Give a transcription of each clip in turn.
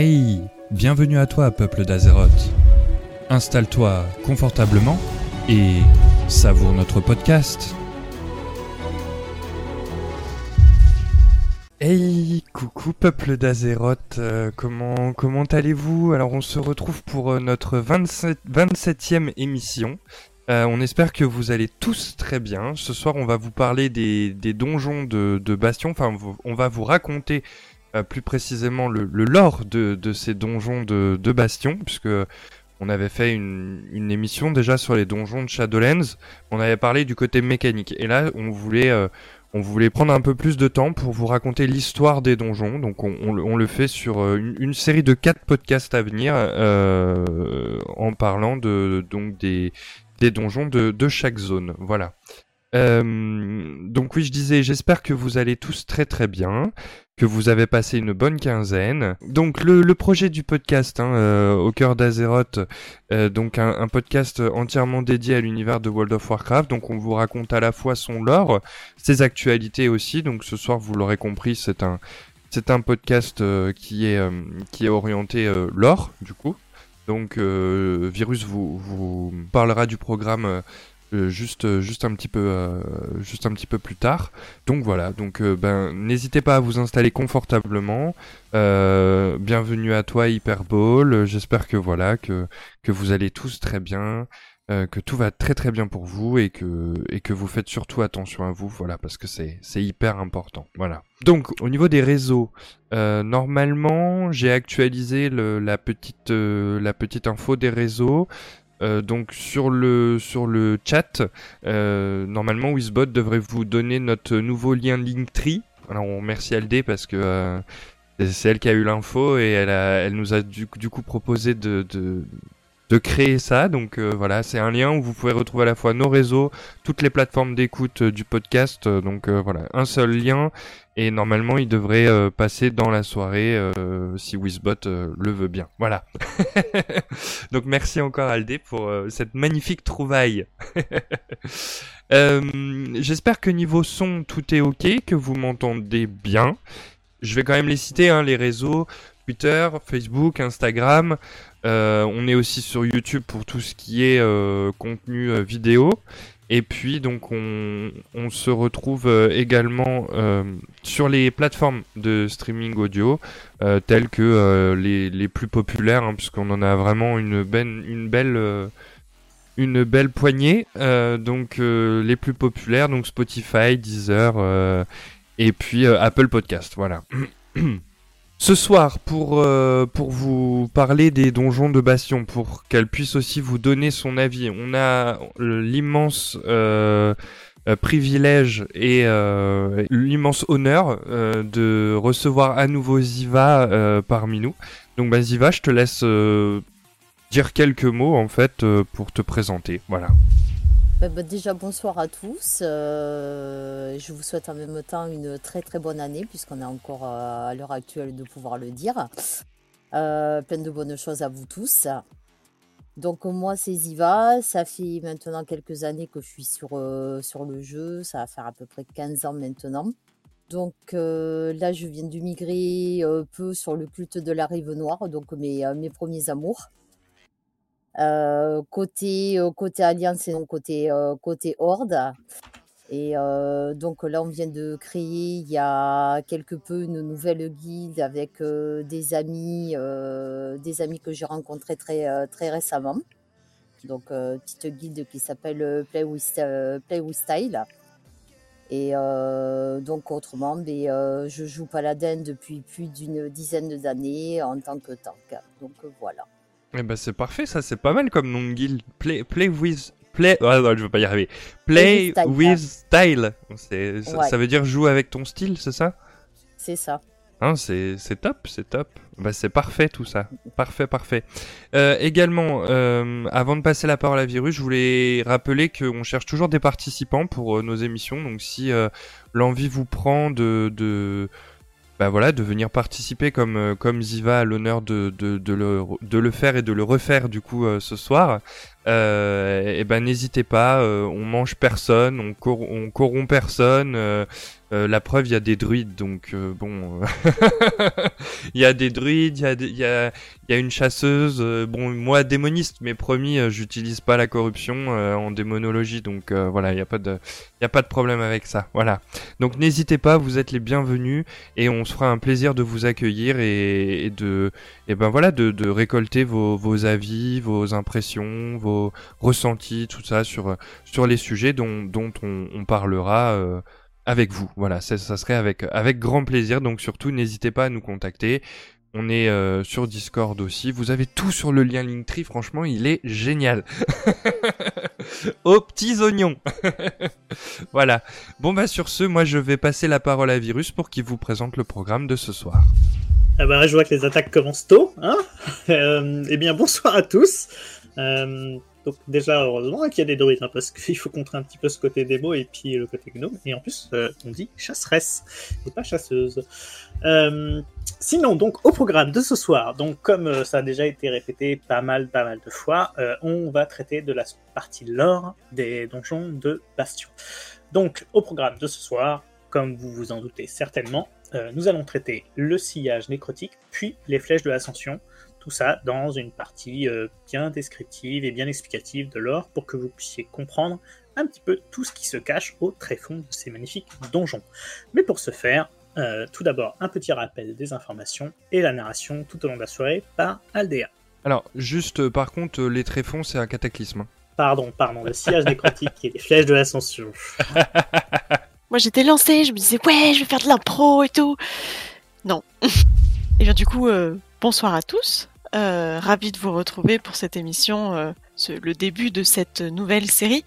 Hey, bienvenue à toi, peuple d'Azeroth. Installe-toi confortablement et savoure notre podcast. Hey, coucou peuple d'Azeroth, euh, comment, comment allez-vous? Alors on se retrouve pour euh, notre 27, 27e émission. Euh, on espère que vous allez tous très bien. Ce soir on va vous parler des, donjons de, de Bastion, enfin on va vous raconter euh, plus précisément le, lore de, ces donjons de, de Bastion, puisque on avait fait une, émission déjà sur les donjons de Shadowlands. On avait parlé du côté mécanique, et là on voulait euh, on voulait prendre un peu plus de temps pour vous raconter l'histoire des donjons. Donc on, le fait sur euh, une, série de quatre podcasts à venir en parlant de donc des, donjons de, de chaque zone. Voilà. Donc oui, je disais, j'espère que vous allez tous très très bien, que vous avez passé une bonne quinzaine. Donc le, le projet du podcast hein, euh, au cœur d'Azeroth, euh, donc un, podcast entièrement dédié à l'univers de World of Warcraft. Donc on vous raconte à la fois son lore, ses actualités aussi. Donc ce soir, vous l'aurez compris, c'est un c'est un podcast euh, qui est qui est orienté lore du coup. Donc Virus vous parlera du programme euh, juste euh, juste un petit peu euh, juste un petit peu plus tard. Donc voilà, donc ben n'hésitez pas à vous installer confortablement. bienvenue à toi Hyperball. J'espère que voilà que que vous allez tous très bien. que tout va très très bien pour vous et que et que vous faites surtout attention à vous voilà parce que c'est c'est hyper important voilà donc au niveau des réseaux normalement j'ai actualisé le, la petite la petite info des réseaux euh, donc sur le sur le chat, euh, normalement Wizbot devrait vous donner notre nouveau lien Linktree. Alors on remercie LD parce que euh, c'est elle qui a eu l'info et elle, a, elle nous a du, du coup proposé de, de, de créer ça. Donc euh, voilà, c'est un lien où vous pouvez retrouver à la fois nos réseaux, toutes les plateformes d'écoute euh, du podcast. Euh, donc voilà, un seul lien. Et normalement, il devrait passer dans la soirée si Wizbot le veut bien. Voilà. donc merci encore Aldé pour cette magnifique trouvaille. J'espère que niveau son, tout est ok, que vous m'entendez bien. Je vais quand même les citer, hein, les réseaux. Twitter, Facebook, Instagram. Euh, on est aussi sur YouTube pour tout ce qui est euh, contenu euh, vidéo. Et puis donc on, se retrouve également sur les plateformes de streaming audio telles que les, plus populaires, hein, puisqu'on en a vraiment une, ben, belle une belle poignée. donc les plus populaires, donc Spotify, Deezer et puis Apple Podcast. Voilà. Ce soir, pour, euh, pour vous parler des donjons de Bastion, pour qu'elle puisse aussi vous donner son avis, on a l'immense euh, euh privilège et euh, l'immense honneur euh, de recevoir à nouveau Ziva parmi nous. Donc bah, Ziva, je te laisse dire quelques mots en fait pour te présenter. Voilà. Bah, bah, déjà bonsoir à tous. Euh, je vous souhaite en même temps une très très bonne année puisqu'on est encore euh, à l'heure actuelle de pouvoir le dire. Euh, plein de bonnes choses à vous tous. Donc moi c'est Ziva, ça fait maintenant quelques années que je suis sur, sur le jeu, ça va faire à peu près 15 ans maintenant. Donc là je viens de migrer un peu sur le culte de la rive noire, donc mes, mes premiers amours. Côté, côté Alliance et non côté, côté Horde. Et donc là, on vient de créer il y a quelque peu une nouvelle guilde avec des amis, des amis que j'ai rencontrés très, très récemment. Donc, petite guilde qui s'appelle Play with, Play with Style. Et donc autrement, mais, euh, je joue Paladin depuis plus d'une dizaine d'années en tant que tank. Donc voilà. Eh ben c'est parfait, ça c'est pas mal comme nom de guild. Play, play with play. Oh non, je veux pas y arriver. Play, play with style. style. Ça, ouais. ça, veut dire jouer avec ton style, c'est ça? C'est ça. Hein, c'est top, c'est top. Bah, c'est parfait tout ça. Parfait, parfait. Euh, également, euh, avant de passer la parole à Virus, je voulais rappeler qu'on cherche toujours des participants pour euh, nos émissions. Donc si l'envie vous prend de, de bah voilà, de venir participer comme, euh, comme Ziva a l'honneur de, de, de, le, de le faire et de le refaire du coup euh, ce soir. et ben n'hésitez pas, on mange personne, on, on corrompt personne. Euh, la preuve, il y a des druides, donc euh, bon, il y a des druides, il y a, y a, y a une chasseuse. Euh, bon, moi démoniste, mais promis, j'utilise pas la corruption en démonologie, donc voilà, il y a pas de, y a pas de problème avec ça. Voilà. Donc n'hésitez pas, vous êtes les bienvenus et on se fera un plaisir de vous accueillir et, de, et ben voilà, de, de récolter vos, vos avis, vos impressions, vos ressentis, tout ça sur sur les sujets dont dont on, on parlera avec vous. Voilà, ça, serait avec, avec grand plaisir. Donc surtout, n'hésitez pas à nous contacter. On est euh, sur Discord aussi. Vous avez tout sur le lien Linktree. Franchement, il est génial. Aux petits oignons. voilà. Bon bah sur ce, moi je vais passer la parole à Virus pour qu'il vous présente le programme de ce soir. Ah bah je vois que les attaques commencent tôt. Hein euh, eh bien bonsoir à tous. Euh, donc déjà, heureusement qu'il y a des druides, hein, parce qu'il faut contrer un petit peu ce côté démo et puis le côté gnome. Et en plus, euh, on dit chasseresse et pas chasseuse. Euh, sinon, donc au programme de ce soir, donc comme euh, ça a déjà été répété pas mal, pas mal de fois, on va traiter de la partie lore des donjons de Bastion. Donc au programme de ce soir, comme vous vous en doutez certainement, nous allons traiter le sillage nécrotique, puis les flèches de l'ascension, tout ça dans une partie euh, bien descriptive et bien explicative de l'or pour que vous puissiez comprendre un petit peu tout ce qui se cache au tréfonds de ces magnifiques donjons. Mais pour ce faire, euh, tout d'abord un petit rappel des informations et la narration tout au long de la soirée par Aldea. Alors, juste euh, par contre, les tréfonds, c'est un cataclysme. Pardon, pardon, le sillage nécrotique et les flèches de l'ascension. Moi j'étais lancé, je me disais ouais, je vais faire de l'impro et tout. Non. et bien du coup, Bonsoir à tous, euh, ravi de vous retrouver pour cette émission, euh, le début de cette nouvelle série.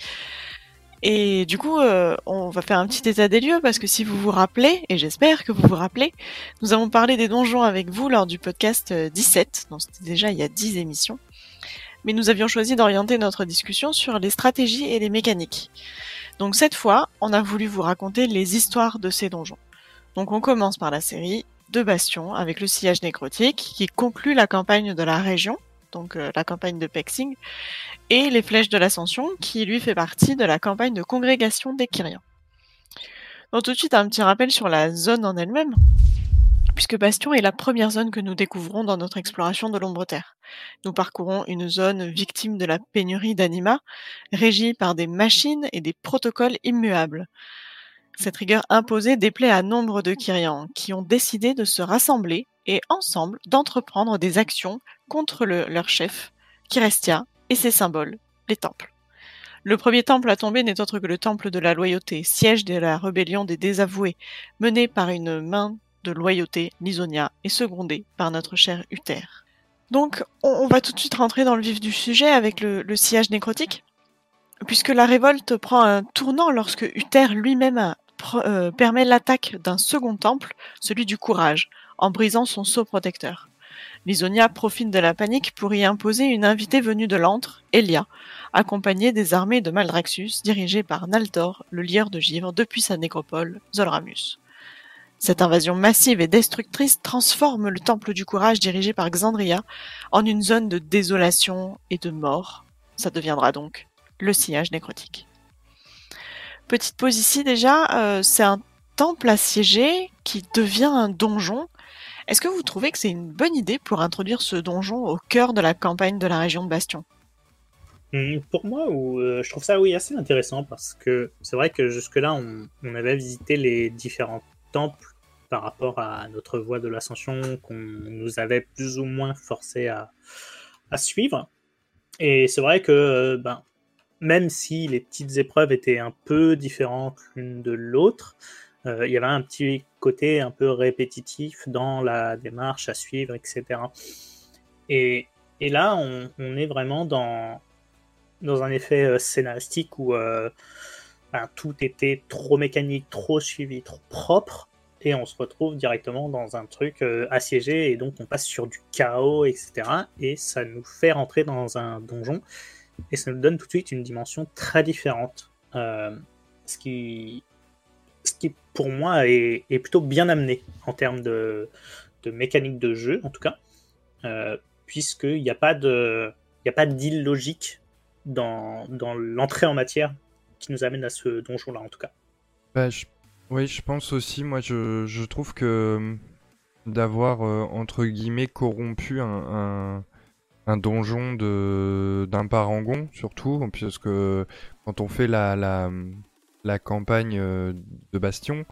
Et du coup, euh, on va faire un petit état des lieux parce que si vous vous rappelez, et j'espère que vous vous rappelez, nous avons parlé des donjons avec vous lors du podcast 17, donc c'était déjà il y a 10 émissions. Mais nous avions choisi d'orienter notre discussion sur les stratégies et les mécaniques. Donc cette fois, on a voulu vous raconter les histoires de ces donjons. Donc on commence par la série de Bastion avec le sillage nécrotique qui conclut la campagne de la région, donc euh, la campagne de Pexing, et les flèches de l'ascension qui lui fait partie de la campagne de congrégation des Kyrians. Donc tout de suite un petit rappel sur la zone en elle-même, puisque Bastion est la première zone que nous découvrons dans notre exploration de l'ombre terre. Nous parcourons une zone victime de la pénurie d'anima, régie par des machines et des protocoles immuables. Cette rigueur imposée déplaît à nombre de Kyrians qui ont décidé de se rassembler et ensemble d'entreprendre des actions contre leur chef, Kirestia, et ses symboles, les temples. Le premier temple à tomber n'est autre que le temple de la loyauté, siège de la rébellion des désavoués, menée par une main de loyauté, Lisonia, et secondée par notre cher Uther. Donc, on, va tout de suite rentrer dans le vif du sujet avec le, le sillage nécrotique, puisque la révolte prend un tournant lorsque Uther lui-même euh, permet l'attaque d'un second temple, celui du courage, en brisant son sceau protecteur. Lisonia profite de la panique pour y imposer une invitée venue de l'antre, Elia, accompagnée des armées de Maldraxus dirigées par Naltor, le lieur de givre depuis sa nécropole, Zolramus. Cette invasion massive et destructrice transforme le temple du courage dirigé par Xandria en une zone de désolation et de mort. Ça deviendra donc le sillage nécrotique. Petite pause ici déjà, euh, c'est un temple assiégé qui devient un donjon. Est-ce que vous trouvez que c'est une bonne idée pour introduire ce donjon au cœur de la campagne de la région de Bastion? Hmm, Pour moi, euh, je trouve ça oui assez intéressant parce que c'est vrai que jusque-là, on, avait visité les différents temples par rapport à notre voie de l'ascension qu'on nous avait plus ou moins forcé à, suivre. Et c'est vrai que euh, ben, même si les petites épreuves étaient un peu différentes l'une de l'autre, euh, il y avait un petit côté un peu répétitif dans la démarche à suivre, etc. Et, là, on, est vraiment dans, dans un effet euh, scénaristique où euh, ben, tout était trop mécanique, trop suivi, trop propre, et on se retrouve directement dans un truc assiégé, et donc on passe sur du chaos, etc. Et ça nous fait rentrer dans un donjon et ça nous donne tout de suite une dimension très différente. Euh, ce, qui, ce qui, pour moi, est, plutôt bien amené en termes de, de, mécanique de jeu, en tout cas, euh, puisqu'il n'y a pas de. Il d'illogique dans, dans l'entrée en matière qui nous amène à ce donjon-là, en tout cas. Bah, oui, je pense aussi, moi, je, je trouve que d'avoir, entre guillemets, corrompu un, donjon de, d'un parangon, surtout, puisque quand on fait la, la, la campagne de Bastion,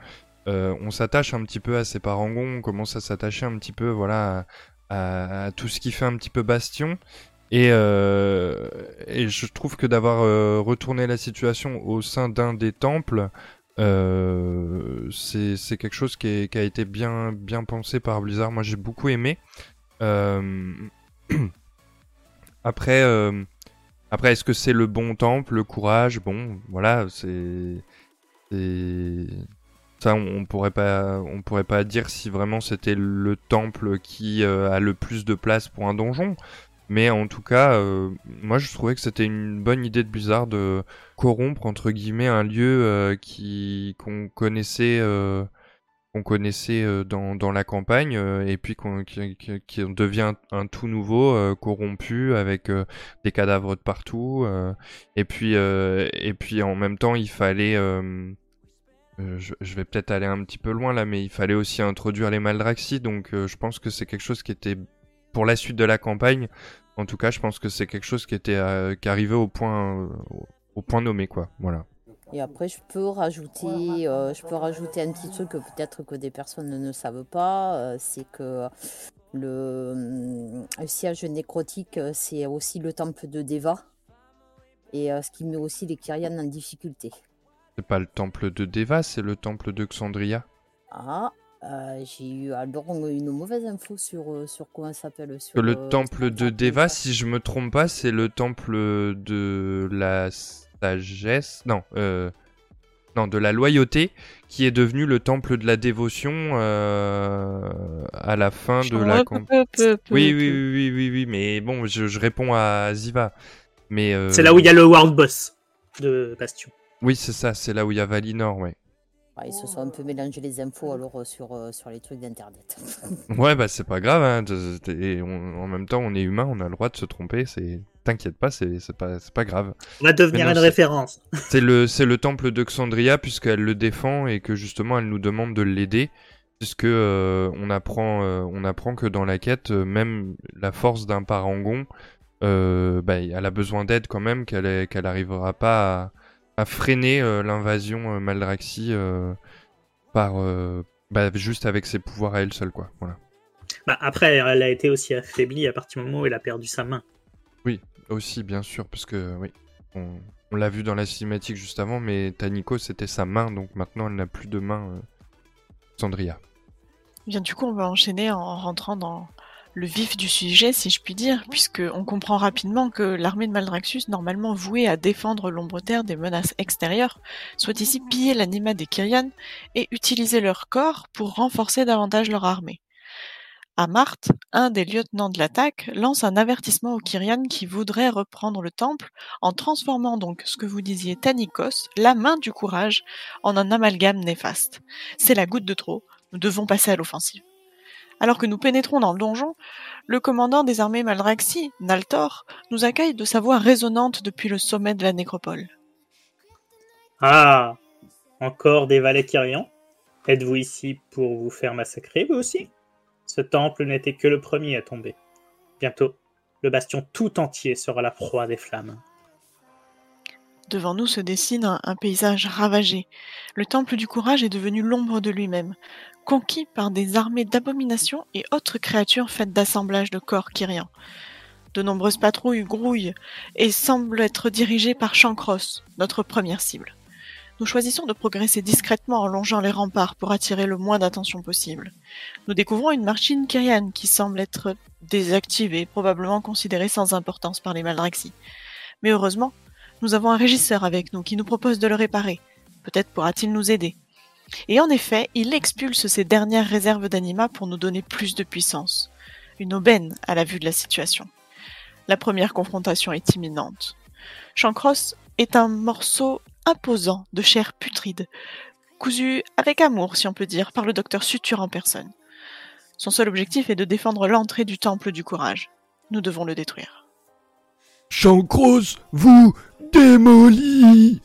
on s'attache un petit peu à ces parangons, on commence à s'attacher un petit peu, voilà, à, tout ce qui fait un petit peu Bastion. Et, euh, et je trouve que d'avoir euh, retourné la situation au sein d'un des temples, euh, c'est quelque chose qui, qui, a été bien, bien pensé par Blizzard. Moi, j'ai beaucoup aimé. Euh, après, euh, après est-ce que c'est le bon temple, le courage? Bon, voilà, c'est ça, on, pourrait pas, on pourrait pas dire si vraiment c'était le temple qui euh, a le plus de place pour un donjon. Mais en tout cas, euh, moi je trouvais que c'était une bonne idée de Blizzard de corrompre entre guillemets un lieu euh, qui qu'on connaissait, qu'on connaissait dans, dans la campagne et puis qu'on devient un, tout nouveau, corrompu avec des cadavres de partout. et puis et puis en même temps, il fallait euh, je, vais peut-être aller un petit peu loin là, mais il fallait aussi introduire les Maldraxi, donc euh, je pense que c'est quelque chose qui était pour la suite de la campagne. En tout cas, je pense que c'est quelque chose qui était euh, qui arrivait au point au point nommé quoi. Voilà. Et après, je peux rajouter, je peux rajouter un petit truc que peut-être que des personnes ne savent pas, c'est que le, le, siège nécrotique, c'est aussi le temple de Deva, et ce qui met aussi les Kyrian en difficulté. C'est pas le temple de Deva, c'est le temple de Xandria. Ah, euh, j'ai eu alors une mauvaise info sur, euh, sur comment ça s'appelle. le euh, temple de Deva, si je me trompe pas, c'est le temple de la sagesse. Non, non, de la loyauté, qui est devenu le temple de la dévotion à la fin de la campagne. Oui, oui, oui, oui, oui, mais bon, je, je réponds à Ziva. Mais c'est là où il y a le world boss de Bastion. Oui, c'est ça, c'est là où il y a Valinor, ouais. ils se sont un peu mélangés les infos alors euh, sur, euh, sur les trucs d'internet. ouais, bah c'est pas grave, hein. Et en même temps, on est humain, on a le droit de se tromper, c'est. T'inquiète pas, c'est pas, pas grave. On va devenir une référence. C'est le, le temple de Xandria, puisqu'elle le défend et que justement elle nous demande de l'aider. Puisque euh, on, apprend, on apprend que dans la quête, même la force d'un parangon, bah, elle a besoin d'aide quand même, qu'elle qu'elle arrivera pas à euh, l'invasion euh, Maldraxi euh, par bah, juste avec ses pouvoirs à elle seule quoi. Voilà. Bah, après, elle a été aussi affaiblie à partir du moment où elle a perdu sa main. Aussi bien sûr, parce que oui, on, l'a vu dans la cinématique juste avant, mais Taniko c'était sa main, donc maintenant elle n'a plus de main. Sandria. Bien, du coup, on va enchaîner en rentrant dans le vif du sujet, si je puis dire, puisque on comprend rapidement que l'armée de Maldraxus, normalement vouée à défendre l'ombre terre des menaces extérieures, souhaite ici piller l'anima des Kyrian et utiliser leur corps pour renforcer davantage leur armée. Amart, un des lieutenants de l'attaque, lance un avertissement aux Kyrian qui voudraient reprendre le temple en transformant donc ce que vous disiez Tanikos, la main du courage, en un amalgame néfaste. C'est la goutte de trop, nous devons passer à l'offensive. Alors que nous pénétrons dans le donjon, le commandant des armées Maldraxi, Naltor, nous accueille de sa voix résonnante depuis le sommet de la nécropole. Ah Encore des valets Kyrian? Êtes-vous ici pour vous faire massacrer, vous aussi? Ce temple n'était que le premier à tomber. Bientôt, le bastion tout entier sera la proie des flammes. Devant nous se dessine un, paysage ravagé. Le temple du courage est devenu l'ombre de lui-même, conquis par des armées d'abominations et autres créatures faites d'assemblage de corps kyrians. De nombreuses patrouilles grouillent et semblent être dirigées par Chancross, notre première cible. Nous choisissons de progresser discrètement en longeant les remparts pour attirer le moins d'attention possible. Nous découvrons une machine kyriane qui semble être désactivée, probablement considérée sans importance par les Maldraxi. Mais heureusement, nous avons un régisseur avec nous qui nous propose de le réparer. Peut-être pourra-t-il nous aider. Et en effet, il expulse ses dernières réserves d'anima pour nous donner plus de puissance. Une aubaine à la vue de la situation. La première confrontation est imminente. Chancross est un morceau imposant de chair putride, cousu avec amour, si on peut dire, par le docteur Suture en personne. Son seul objectif est de défendre l'entrée du temple du courage. Nous devons le détruire. Chancros vous démolit.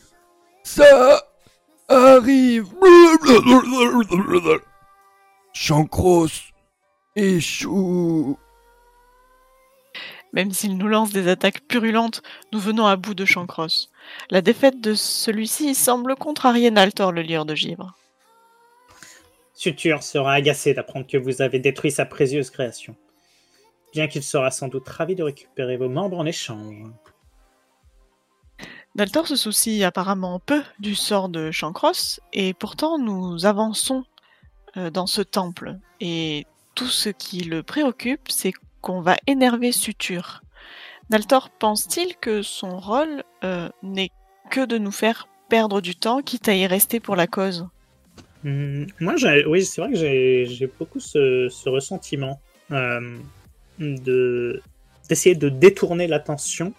Ça arrive. Chancros échoue. Même s'il nous lance des attaques purulentes, nous venons à bout de Chancross. La défaite de celui-ci semble contrarier Naltor, le lieur de givre. Sutur sera agacé d'apprendre que vous avez détruit sa précieuse création. Bien qu'il sera sans doute ravi de récupérer vos membres en échange. Naltor se soucie apparemment peu du sort de Chancross, et pourtant nous avançons euh, dans ce temple. Et tout ce qui le préoccupe, c'est qu'on va énerver Sutur. Naltor pense-t-il que son rôle euh, n'est que de nous faire perdre du temps, quitte à y rester pour la cause? Hmm, Moi, oui, c'est vrai que j'ai beaucoup ce, ressentiment euh, de d'essayer de détourner l'attention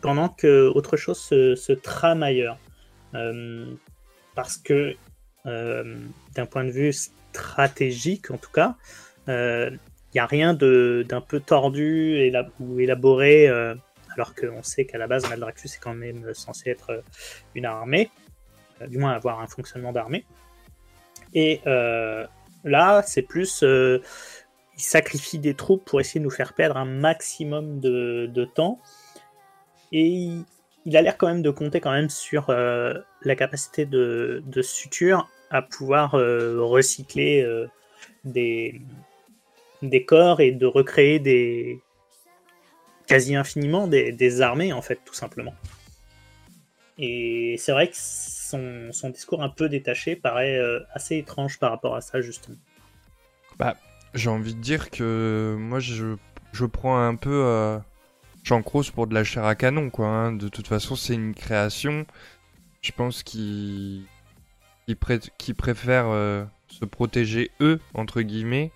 pendant que autre chose se, trame ailleurs. Euh, parce que d'un point de vue stratégique, en tout cas, n'y a rien d'un peu tordu ou élaboré, euh, alors qu'on sait qu'à la base, Maldraxxus est quand même censé être euh, une armée, euh, du moins avoir un fonctionnement d'armée. Et là, c'est plus. il sacrifie des troupes pour essayer de nous faire perdre un maximum de, temps. Et il, a l'air quand même de compter quand même sur la capacité de, de Suture à pouvoir recycler des, des corps et de recréer des quasi infiniment des, armées en fait tout simplement. Et c'est vrai que son, discours un peu détaché paraît euh, assez étrange par rapport à ça justement. Bah j'ai envie de dire que moi je, je prends un peu euh, Jean Cross pour de la chair à canon quoi. Hein. De toute façon c'est une création. Je pense qu'il qui, préfère euh, se protéger eux entre guillemets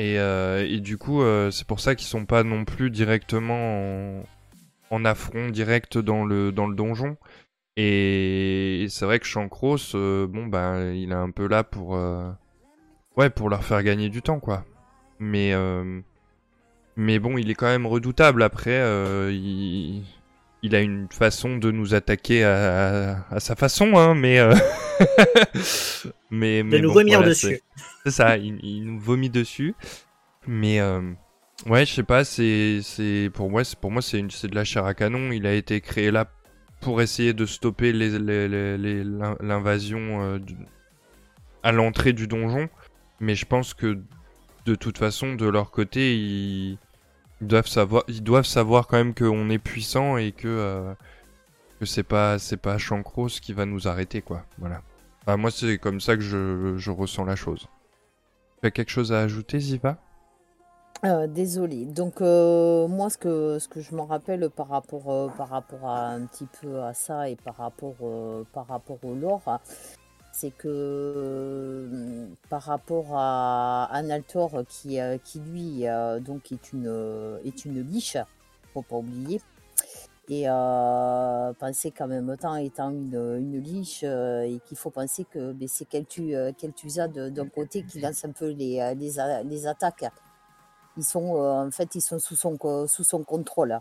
euh, et, du coup, euh, c'est pour ça qu'ils sont pas non plus directement en, affront direct dans le, dans le donjon. Et, c'est vrai que Shankros, euh, bon, ben, il est un peu là pour, ouais, pour leur faire gagner du temps, quoi. Mais, mais bon, il est quand même redoutable. Après, il, il a une façon de nous attaquer à, sa façon, hein, mais, mais, de nous vomir dessus. C'est ça, il, nous vomit dessus. Mais euh, ouais, je sais pas, c'est c'est pour moi, pour moi c'est c'est de la chair à canon. Il a été créé là pour essayer de stopper l'invasion euh, à l'entrée du donjon. Mais je pense que de toute façon, de leur côté, ils doivent savoir, ils doivent savoir quand même qu'on est puissant et que, euh, c'est pas, c'est pas Chancros qui va nous arrêter, quoi. Voilà. moi, c'est comme ça que je ressens la chose. Tu as quelque chose à ajouter, Ziva? Euh, Désolé. Donc euh, moi, ce que, ce que je me rappelle par rapport, par rapport à un petit peu à ça et par rapport, par rapport au lore, c'est que euh, par rapport à Analtor qui, euh, qui lui euh, donc est une, est une liche, faut pas oublier. Et penser qu'en même temps, étant une, une liche, et qu'il faut penser que ben, c'est Kel'Thuzad d'un côté qui lance un peu les, les, les attaques. Ils sont, en fait, ils sont sous son, sous son contrôle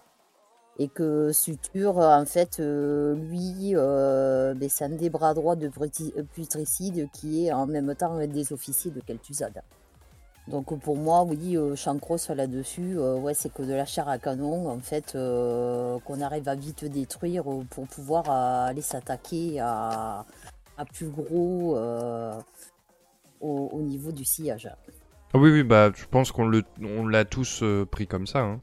et que Suture, en fait, euh, lui, euh, ben, c'est un des bras droits de Putricide qui est en même temps un des officiers de Kel'Thuzad. Donc pour moi, oui, euh, Chancross là-dessus, euh, ouais, c'est que de la chair à canon, en fait, qu'on arrive à vite détruire pour pouvoir aller s'attaquer à, plus gros au, niveau du sillage. Ah oui, oui, bah, je pense qu'on l'a tous pris comme ça. Hein.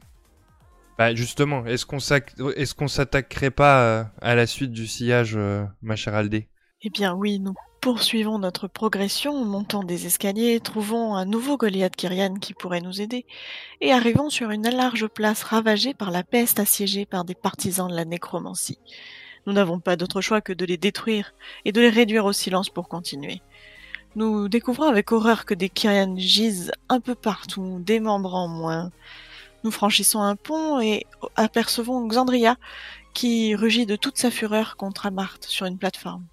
Bah justement, est-ce qu'on est s'attaquerait pas euh, à la suite du sillage, euh, ma chère Aldé Eh bien oui, nous poursuivons notre progression, montons des escaliers, trouvons un nouveau Goliath Kyrian qui pourrait nous aider, et arrivons sur une large place ravagée par la peste assiégée par des partisans de la nécromancie. Nous n'avons pas d'autre choix que de les détruire et de les réduire au silence pour continuer. Nous découvrons avec horreur que des Kyrian gisent un peu partout, démembrant moins, nous franchissons un pont et apercevons Xandria qui rugit de toute sa fureur contre Amarte sur une plateforme.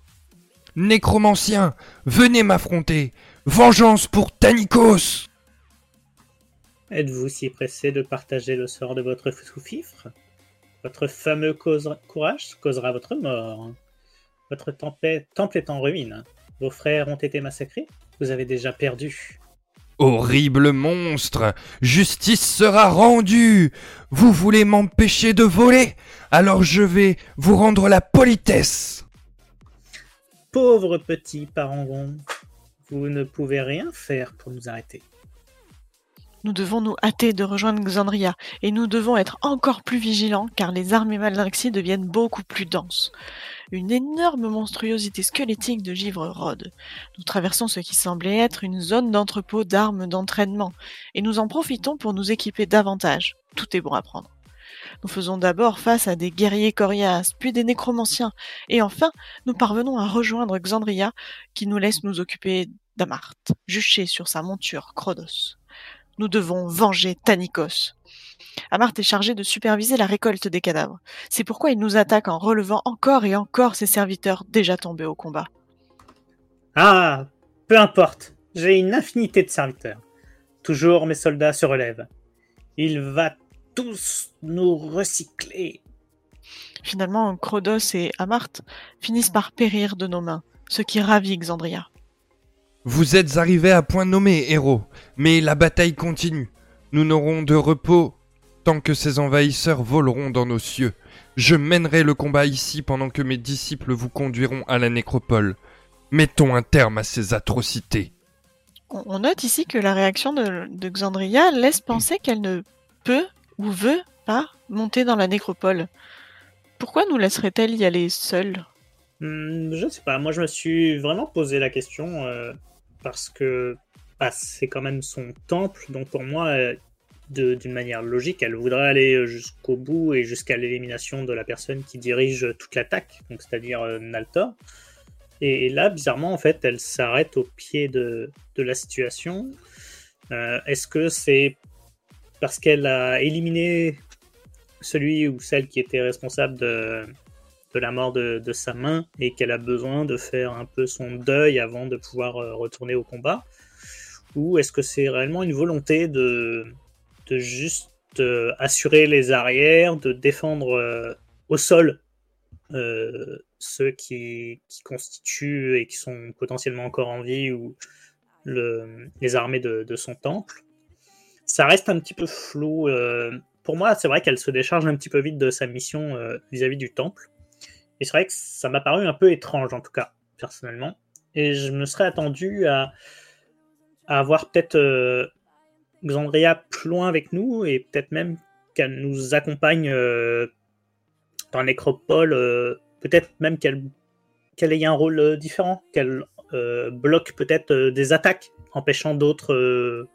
Nécromancien, venez m'affronter Vengeance pour Tanikos Êtes-vous si pressé de partager le sort de votre sous-fifre? Votre fameux courage causera votre mort. Votre temple est en ruine. Vos frères ont été massacrés. Vous avez déjà perdu. Horrible monstre Justice sera rendue Vous voulez m'empêcher de voler? Alors je vais vous rendre la politesse Pauvre petit parangon, vous ne pouvez rien faire pour nous arrêter. Nous devons nous hâter de rejoindre Xandria, et nous devons être encore plus vigilants car les armées Maldraxi deviennent beaucoup plus denses. Une énorme monstruosité squelettique de givre rôde. Nous traversons ce qui semblait être une zone d'entrepôt d'armes d'entraînement, et nous en profitons pour nous équiper davantage. Tout est bon à prendre. Nous faisons d'abord face à des guerriers coriaces, puis des nécromanciens, et enfin nous parvenons à rejoindre Xandria, qui nous laisse nous occuper d'Amart, juché sur sa monture Crodos. Nous devons venger Tanikos. Amart est chargé de superviser la récolte des cadavres. C'est pourquoi il nous attaque en relevant encore et encore ses serviteurs déjà tombés au combat. Ah, peu importe. J'ai une infinité de serviteurs. Toujours mes soldats se relèvent. Il va tous nous recycler. Finalement, Crodos et Amart finissent par périr de nos mains, ce qui ravit Xandria. Vous êtes arrivés à point nommé, héros, mais la bataille continue. Nous n'aurons de repos tant que ces envahisseurs voleront dans nos cieux. Je mènerai le combat ici pendant que mes disciples vous conduiront à la nécropole. Mettons un terme à ces atrocités. On note ici que la réaction de, Xandria laisse penser qu'elle ne peut ou veut pas monter dans la nécropole. Pourquoi nous laisserait-elle y aller seule? Hmm, Je ne sais pas. Moi, je me suis vraiment posé la question. Euh, parce que bah, c'est quand même son temple, donc pour moi, euh, d'une manière logique, elle voudrait aller jusqu'au bout et jusqu'à l'élimination de la personne qui dirige toute l'attaque, c'est-à-dire euh, Naltor. Et, là, bizarrement, en fait, elle s'arrête au pied de, la situation. Est-ce que c'est parce qu'elle a éliminé celui ou celle qui était responsable de, la mort de, sa main et qu'elle a besoin de faire un peu son deuil avant de pouvoir euh, retourner au combat. Ou est-ce que c'est réellement une volonté de, de juste euh, assurer les arrières, de défendre euh, au sol ceux qui, constituent et qui sont potentiellement encore en vie ou les armées de, son temple? Ça reste un petit peu flou pour moi, c'est vrai qu'elle se décharge un petit peu vite de sa mission vis à -vis du temple. Et c'est vrai que ça m'a paru un peu étrange, en tout cas, personnellement. Et je me serais attendu à, avoir peut-être euh, Xandria plus loin avec nous et peut-être même qu'elle nous accompagne euh, dans Nécropole, euh, peut-être même qu'elle ait un rôle différent, qu'elle bloque peut-être des attaques, empêchant d'autres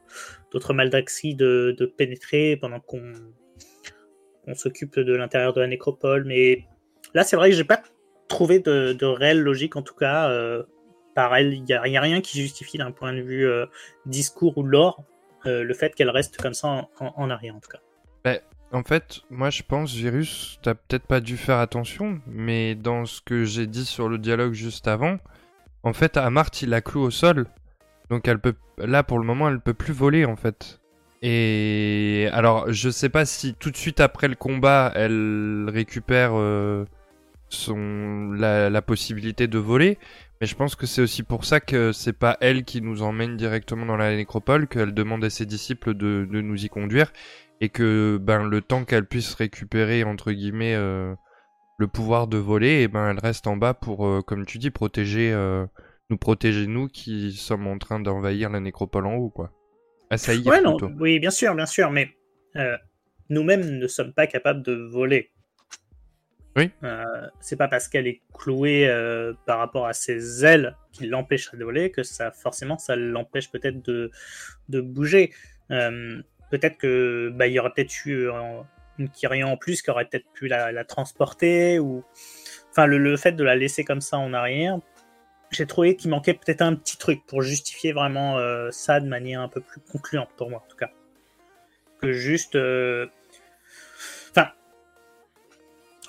d'autres de, pénétrer pendant qu'on s'occupe de l'intérieur de la nécropole. Mais Là, c'est vrai que j'ai pas trouvé de, réelle logique, en tout cas. Euh, par elle, il n'y a, rien qui justifie d'un point de vue euh, discours ou lore euh, le fait qu'elle reste comme ça en, arrière, en tout cas. Bah, en fait, moi je pense, Virus, t'as peut-être pas dû faire attention, mais dans ce que j'ai dit sur le dialogue juste avant, en fait, Amart, il la cloue au sol. Donc elle peut, là pour le moment, elle peut plus voler en fait. Et alors, je sais pas si tout de suite après le combat, elle récupère son, la, possibilité de voler. Mais je pense que c'est aussi pour ça que c'est pas elle qui nous emmène directement dans la nécropole, qu'elle demande à ses disciples de, nous y conduire, et que ben le temps qu'elle puisse récupérer entre guillemets euh, le pouvoir de voler, et ben elle reste en bas pour, euh, comme tu dis, protéger, euh, nous protéger nous qui sommes en train d'envahir la nécropole en haut, quoi. Assaillir ouais, non, oui, bien sûr, bien sûr, mais nous-mêmes ne sommes pas capables de voler. Oui. Euh, c'est pas parce qu'elle est clouée euh, par rapport à ses ailes qui l'empêcherait de voler que ça forcément ça l'empêche peut-être de, de bouger. Euh, peut-être que bah, il y aurait peut-être eu une Kyrian en plus qui aurait peut-être pu la, transporter ou enfin le, le, fait de la laisser comme ça en arrière. J'ai trouvé qu'il manquait peut-être un petit truc pour justifier vraiment ça de manière un peu plus concluante pour moi en tout cas que juste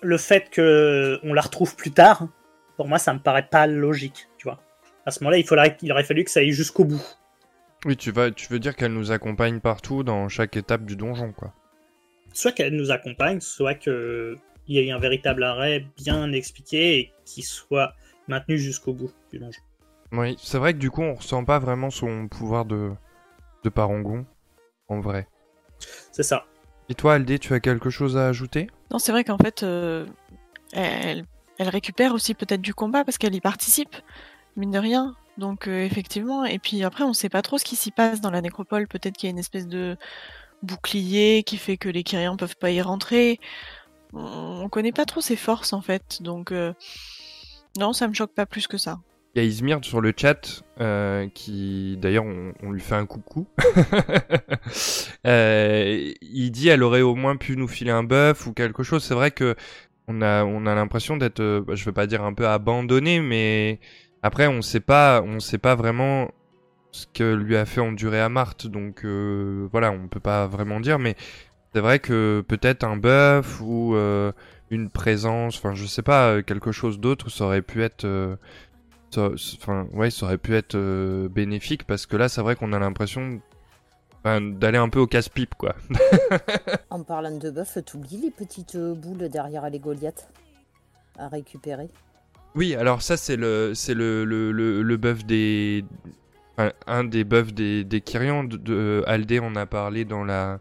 le fait que on la retrouve plus tard, pour moi, ça me paraît pas logique, tu vois. À ce moment-là, il, faudrait, il aurait fallu que ça aille jusqu'au bout. Oui, tu, vas, tu veux dire qu'elle nous accompagne partout dans chaque étape du donjon, quoi. soit qu'elle nous accompagne, soit qu'il y ait un véritable arrêt bien expliqué et qui soit maintenu jusqu'au bout du donjon. Oui, c'est vrai que du coup, on ressent pas vraiment son pouvoir de, de parangon, en vrai. C'est ça. Et toi, Aldé, tu as quelque chose à ajouter? Non, c'est vrai qu'en fait, euh, elle, elle récupère aussi peut-être du combat parce qu'elle y participe, mine de rien. Donc euh, effectivement, et puis après, on sait pas trop ce qui s'y passe dans la nécropole. Peut-être qu'il y a une espèce de bouclier qui fait que les Kyrians peuvent pas y rentrer. On, on connaît pas trop ses forces en fait, donc euh, non, ça me choque pas plus que ça. Il y a Izmir sur le chat euh, qui, d'ailleurs, on, lui fait un coucou. Euh, il dit elle aurait au moins pu nous filer un buff ou quelque chose. C'est vrai que on a, on a l'impression d'être, euh, je veux pas dire un peu abandonné, mais après on sait pas, on sait pas vraiment ce que lui a fait endurer à Marthe. Donc euh, voilà, on peut pas vraiment dire, mais c'est vrai que peut-être un buff ou une présence, enfin je sais pas, euh, quelque chose d'autre, ça aurait pu être, euh, ça- enfin ouais, ça aurait pu être euh, bénéfique parce que là c'est vrai qu'on a l'impression d'aller un peu au casse-pipe quoi. En parlant de bœuf, t'oublies les petites boules derrière les Goliaths à récupérer? Oui, alors ça c'est le c'est le, le, le, le buff des un des buffs des des Kyrians de, de Aldé on a parlé dans la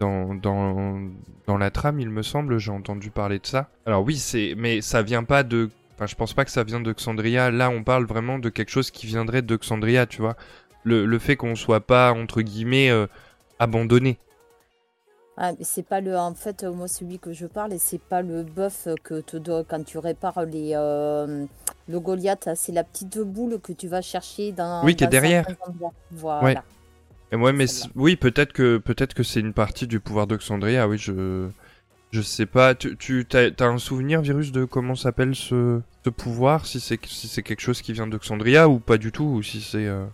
dans dans dans la trame, il me semble, j'ai entendu parler de ça. Alors oui, c'est mais ça vient pas de enfin je pense pas que ça vient de Xandria. Là, on parle vraiment de quelque chose qui viendrait de Xandria, tu vois. Le le fait qu'on soit pas entre guillemets euh, abandonné. Ah, mais c'est pas le. En fait, moi, celui que je parle, et c'est pas le buff que te dois quand tu répares les, euh, le Goliath. C'est la petite boule que tu vas chercher dans. Oui, qui est derrière. Voilà. Ouais. Et ouais, mais oui, peut-être que peut-être que c'est une partie du pouvoir d'Oxandria. Oui, je je sais pas. Tu tu t'as, t'as un souvenir, virus, de comment s'appelle ce ce pouvoir Si c'est si c'est quelque chose qui vient d'Oxandria ou pas du tout, ou si c'est euh,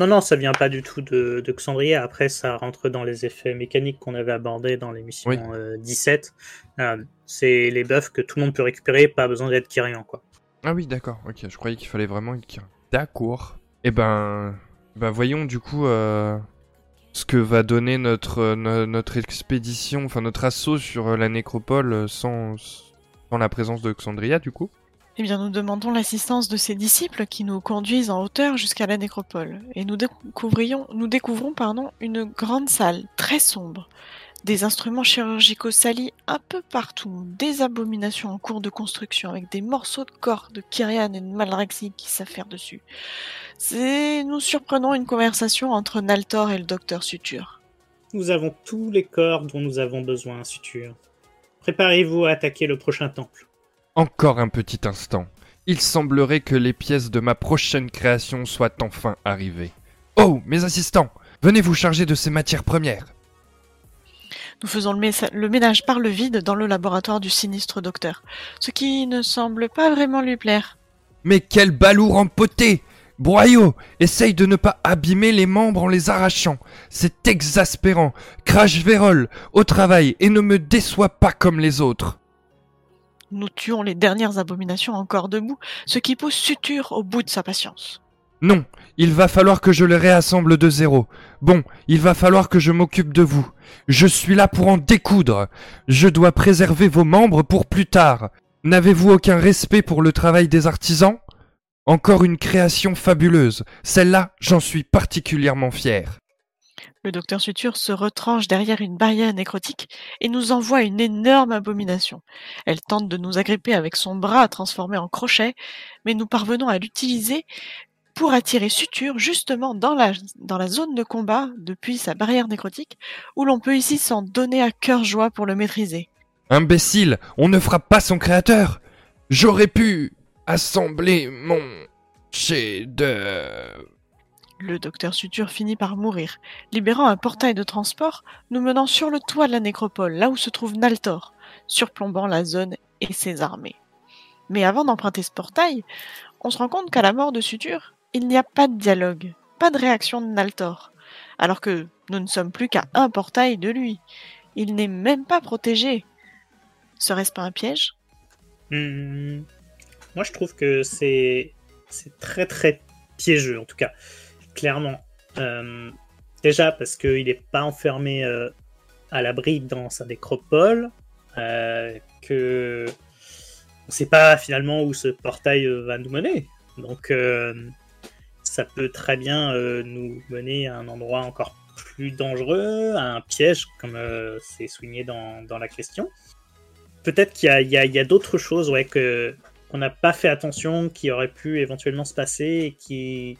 Non, non, ça vient pas du tout de, de Xandria. Après, ça rentre dans les effets mécaniques qu'on avait abordés dans l'émission Oui. euh, 17. Euh, c'est les buffs que tout le monde peut récupérer, pas besoin d'être Kyrian, quoi. Ah oui, d'accord. Ok, je croyais qu'il fallait vraiment une Kyrian. D'accord. Eh ben, ben voyons du coup euh, ce que va donner notre euh, no- notre expédition, enfin notre assaut sur euh, la nécropole sans sans la présence de Xandria du coup. Eh bien, nous demandons l'assistance de ses disciples qui nous conduisent en hauteur jusqu'à la nécropole. Et nous découvrions, nous découvrons pardon, une grande salle très sombre. Des instruments chirurgicaux salis un peu partout, des abominations en cours de construction avec des morceaux de corps de Kyrian et de Malraxi qui s'affairent dessus. C'est... Nous surprenons une conversation entre Naltor et le docteur Suture. Nous avons tous les corps dont nous avons besoin, Suture. Préparez-vous à attaquer le prochain temple. Encore un petit instant. Il semblerait que les pièces de ma prochaine création soient enfin arrivées. Oh, mes assistants, venez vous charger de ces matières premières. Nous faisons le, ménage par le vide dans le laboratoire du sinistre docteur, ce qui ne semble pas vraiment lui plaire. Mais quel balourd empoté Broyot, essaye de ne pas abîmer les membres en les arrachant. C'est exaspérant. Crash Vérole, au travail, et ne me déçois pas comme les autres. Nous tuons les dernières abominations encore debout, ce qui pousse Suture au bout de sa patience. Non, il va falloir que je les réassemble de zéro. Bon, il va falloir que je m'occupe de vous. Je suis là pour en découdre. Je dois préserver vos membres pour plus tard. N'avez-vous aucun respect pour le travail des artisans? Encore une création fabuleuse. Celle-là, j'en suis particulièrement fier. Le docteur Suture se retranche derrière une barrière nécrotique et nous envoie une énorme abomination. Elle tente de nous agripper avec son bras transformé en crochet, mais nous parvenons à l'utiliser pour attirer Suture justement dans la, dans la zone de combat depuis sa barrière nécrotique, où l'on peut ici s'en donner à cœur joie pour le maîtriser. Imbécile, on ne frappe pas son créateur. J'aurais pu assembler mon chef-d'œuvre. Le docteur Suture finit par mourir, libérant un portail de transport nous menant sur le toit de la nécropole, là où se trouve Naltor, surplombant la zone et ses armées. Mais avant d'emprunter ce portail, on se rend compte qu'à la mort de Suture, il n'y a pas de dialogue, pas de réaction de Naltor, alors que nous ne sommes plus qu'à un portail de lui. Il n'est même pas protégé. Serait-ce pas un piège? Hmm, Moi, je trouve que c'est très très piégeux, en tout cas, clairement. Euh, déjà parce qu'il n'est pas enfermé euh, à l'abri dans sa nécropole, euh, que on sait pas finalement où ce portail va nous mener. Donc ça peut très bien nous mener à un endroit encore plus dangereux, à un piège, comme c'est souligné dans, la question. Peut-être qu'il y a, d'autres choses ouais, que qu'on n'a pas fait attention, qui auraient pu éventuellement se passer et qui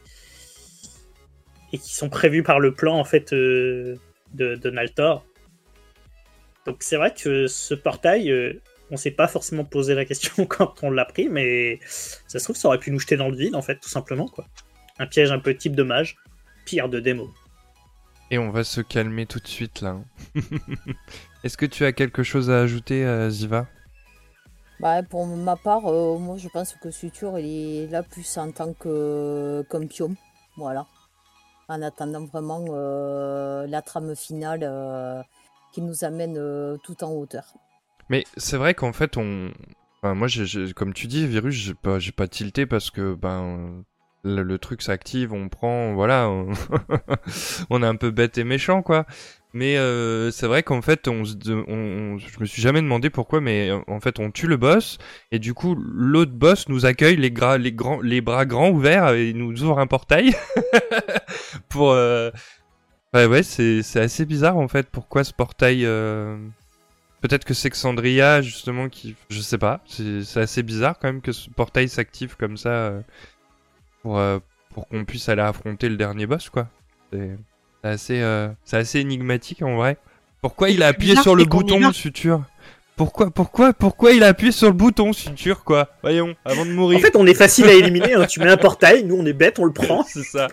et qui sont prévus par le plan en fait euh, de, de, Naltor. Donc c'est vrai que ce portail, euh, on s'est pas forcément posé la question quand on l'a pris, mais ça se trouve ça aurait pu nous jeter dans le vide en fait, tout simplement quoi. Un piège un peu type de mage, pire de démo. Et on va se calmer tout de suite là. Est-ce que tu as quelque chose à ajouter, euh, Ziva? Bah, pour ma part, moi je pense que Suture il est là plus en tant que qu'un pion. Voilà en attendant vraiment euh, la trame finale euh, qui nous amène euh, tout en hauteur. Mais c'est vrai qu'en fait, on. moi, comme tu dis, Virus, j'ai pas, pas tilté parce que ben, le, truc s'active, on prend, voilà, on... est un peu bête et méchant, quoi. Mais euh, c'est vrai qu'en fait, on, je me suis jamais demandé pourquoi, mais en fait, on tue le boss et du coup, l'autre boss nous accueille les, les, les bras grands ouverts et nous ouvre un portail pour. Euh... Ouais, ouais, c'est assez bizarre en fait. Pourquoi ce portail euh... Peut-être que c'est Xandria justement qui, je sais pas. C'est assez bizarre quand même que ce portail s'active comme ça pour euh, pour qu'on puisse aller affronter le dernier boss, quoi. C'est assez, euh, c'est assez énigmatique en vrai. Pourquoi il a appuyé sur le bouton suture? Pourquoi, pourquoi, pourquoi il a appuyé sur le bouton suture quoi? Voyons, avant de mourir. En fait, on est facile à éliminer. Hein. Tu mets un portail, nous on est bête, on le prend. c'est ça.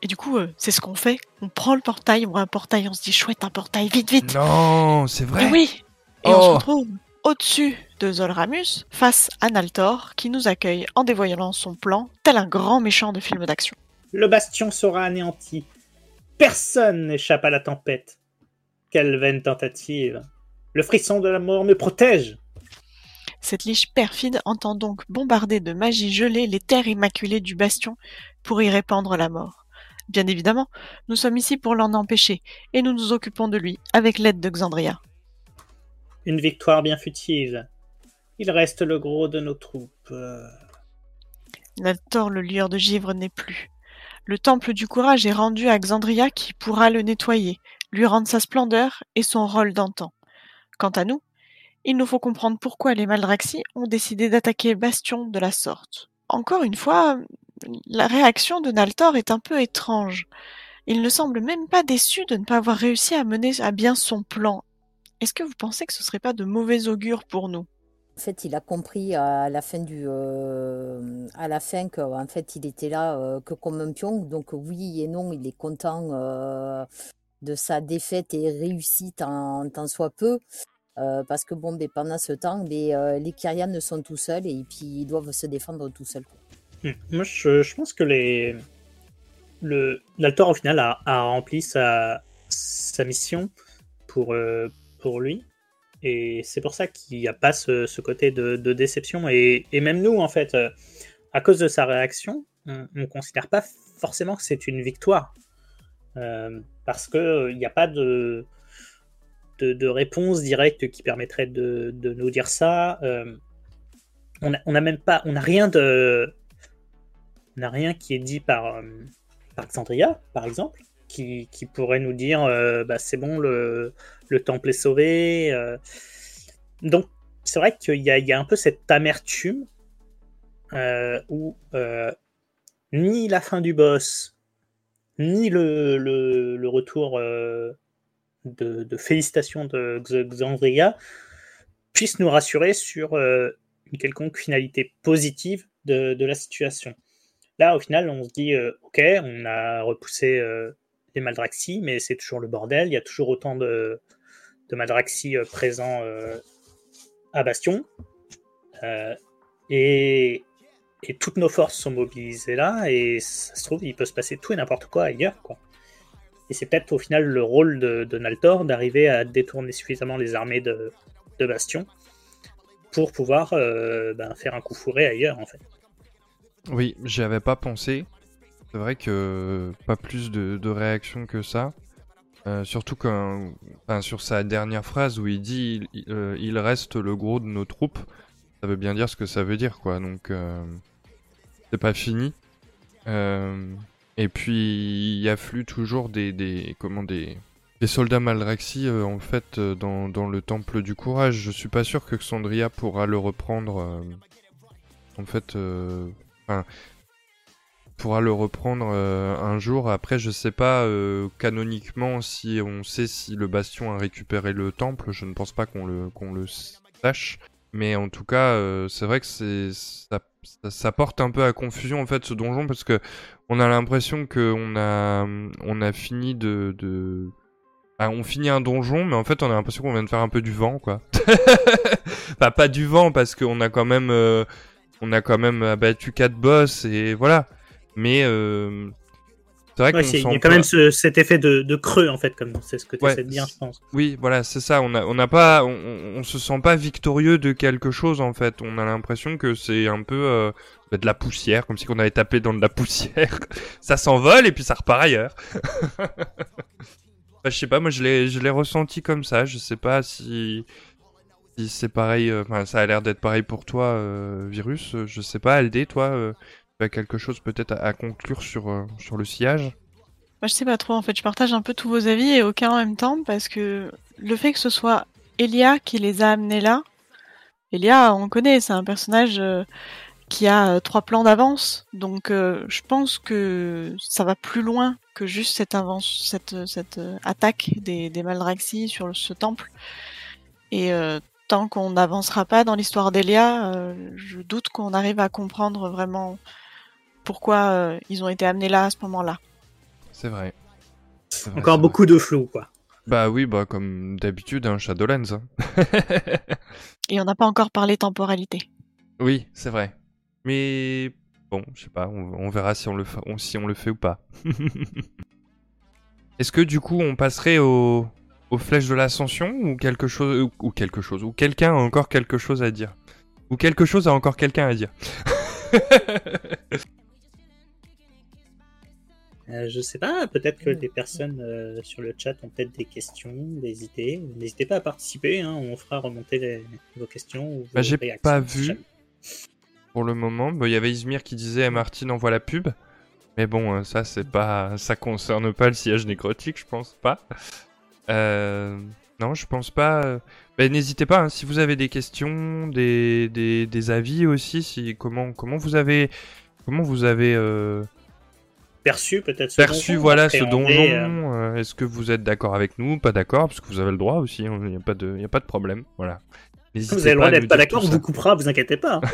Et du coup, euh, c'est ce qu'on fait. On prend le portail, on voit un portail, on se dit chouette, un portail, vite, vite. Non, c'est vrai. Et oui. Et on se oh. retrouve au-dessus de Zolramus, face à Naltor, qui nous accueille en dévoilant son plan, tel un grand méchant de film d'action. Le bastion sera anéanti. Personne n'échappe à la tempête. Quelle vaine tentative. Le frisson de la mort me protège. Cette liche perfide entend donc bombarder de magie gelée les terres immaculées du bastion pour y répandre la mort. Bien évidemment, nous sommes ici pour l'en empêcher, et nous nous occupons de lui avec l'aide de Xandria. Une victoire bien futive. Il reste le gros de nos troupes. L'altor, le lieur de givre, n'est plus. Le temple du courage est rendu à Xandria qui pourra le nettoyer, lui rendre sa splendeur et son rôle d'antan. Quant à nous, il nous faut comprendre pourquoi les Maldraxi ont décidé d'attaquer Bastion de la sorte. Encore une fois, la réaction de Naltor est un peu étrange. Il ne semble même pas déçu de ne pas avoir réussi à mener à bien son plan. Est-ce que vous pensez que ce serait pas de mauvais augure pour nous? En fait, il a compris à la fin du, euh, à la fin qu'en fait, il était là euh, que comme un pion. Donc oui et non, il est content euh, de sa défaite et réussite en tant soit peu. parce que bon, ben, pendant ce temps, ben, les Kyrians sont tout seuls et puis ils doivent se défendre tout seuls. Hmm. Moi, je, pense que les... le l'Altor au final a, a, rempli sa, sa mission pour, pour lui. Et c'est pour ça qu'il n'y a pas ce, côté de, déception. Et, même nous, en fait, euh, à cause de sa réaction, on ne considère pas forcément que c'est une victoire. Euh, parce qu'il euh, n'y a pas de, réponse directe qui permettrait de, nous dire ça. on n'a même pas, on n'a rien de, n'a rien qui est dit par, par Xandria, par exemple qui, pourrait nous dire euh, bah, c'est bon, le, temple est sauvé. Euh. Donc, c'est vrai qu'il y, a un peu cette amertume euh, où ni la fin du boss, ni le, retour de, félicitations de Xandria puissent nous rassurer sur une quelconque finalité positive de, la situation. Là, au final, on se dit, ok, on a repoussé des Maldraxi, mais c'est toujours le bordel. Il y a toujours autant de, de Maldraxi euh, présents euh, à Bastion. Euh, et, toutes nos forces sont mobilisées là, et ça se trouve, il peut se passer tout et n'importe quoi ailleurs. Quoi. Et c'est peut-être au final le rôle de, de Naltor d'arriver à détourner suffisamment les armées de, de Bastion pour pouvoir ben, faire un coup fourré ailleurs en fait. Oui, j'y avais pas pensé. C'est vrai que pas plus de, réactions que ça. surtout quand, sur sa dernière phrase où il dit il, reste le gros de nos troupes, ça veut bien dire ce que ça veut dire, quoi. Donc, c'est pas fini. et puis, il afflue toujours des, des, comment, des, des soldats Maldraxi, euh, en fait, euh, dans, dans, le temple du courage. Je suis pas sûr que Xandria pourra le reprendre. Euh, en fait, pourra le reprendre un jour. Après, je sais pas canoniquement si on sait si le Bastion a récupéré le temple. Je ne pense pas qu'on le qu'on le sache. Mais en tout cas, c'est vrai que ça, porte un peu à confusion en fait ce donjon parce que on a l'impression que on a on a fini de, bah, on finit un donjon, mais en fait, on a l'impression qu'on vient de faire un peu du vent, quoi. enfin, pas du vent, parce qu'on a quand même, euh, on a quand même abattu quatre boss et voilà. Mais euh, c'est vrai qu'il y a quand même cet effet de, creux, en fait, comme c'est ce que tu essaies de dire, je pense. Oui, voilà, c'est ça. On a, on pas, on, on, se sent pas victorieux de quelque chose, en fait. On a l'impression que c'est un peu euh, de la poussière, comme si on avait tapé dans de la poussière. ça s'envole et puis ça repart ailleurs. Bah, je sais pas, moi je l'ai, je l'ai ressenti comme ça. Je sais pas si, si c'est pareil. Euh, enfin, ça a l'air d'être pareil pour toi, euh, Virus. Je sais pas, Aldé, toi, as quelque chose peut-être à, conclure sur, sur le sillage Moi, je sais pas trop. En fait, je partage un peu tous vos avis et aucun en même temps parce que le fait que ce soit Elia qui les a amenés là, Elia, on connaît, c'est un personnage qui a euh, trois plans d'avance. Donc euh, je pense que ça va plus loin que juste cette, cette, cette euh, attaque des, des Maldraxi sur ce temple. Et tant qu'on n'avancera pas dans l'histoire d'Elia, je doute qu'on arrive à comprendre vraiment pourquoi ils ont été amenés là à ce moment-là. C'est vrai. Encore beaucoup de flou, quoi. Bah oui, bah comme d'habitude, un hein, Shadowlands. Hein. Et on n'a pas encore parlé temporalité. Oui, c'est vrai. Mais bon, je sais pas, on, verra si on, le fait, si on le fait ou pas. Est-ce que du coup on passerait aux flèches de l'ascension ou quelque chose ou, quelque chose ou quelqu'un a encore quelque chose à dire? Ou quelque chose a encore quelqu'un à dire? euh, Je sais pas, peut-être que des personnes euh, sur le chat ont peut-être des questions, des idées. N'hésitez pas à participer, hein, on fera remonter vos questions. Ou bah, J'ai pas vu pour le moment. Il y avait Izmir qui disait eh, Martine envoie la pub. Mais bon, euh, ça c'est pas, ça concerne pas le sillage nécrotique, je pense pas. Euh, non, je pense pas. Ben, n'hésitez pas hein, si vous avez des questions, des, des, avis aussi. Si comment comment vous avez comment vous avez euh, perçu peut-être perçu voilà ce donjon. Est-ce que vous êtes d'accord avec nous, pas d'accord, parce que vous avez le droit aussi. Il n'y a pas de il a pas de problème. Voilà. Vous avez le droit d'être pas d'accord, on vous coupera, vous inquiétez pas.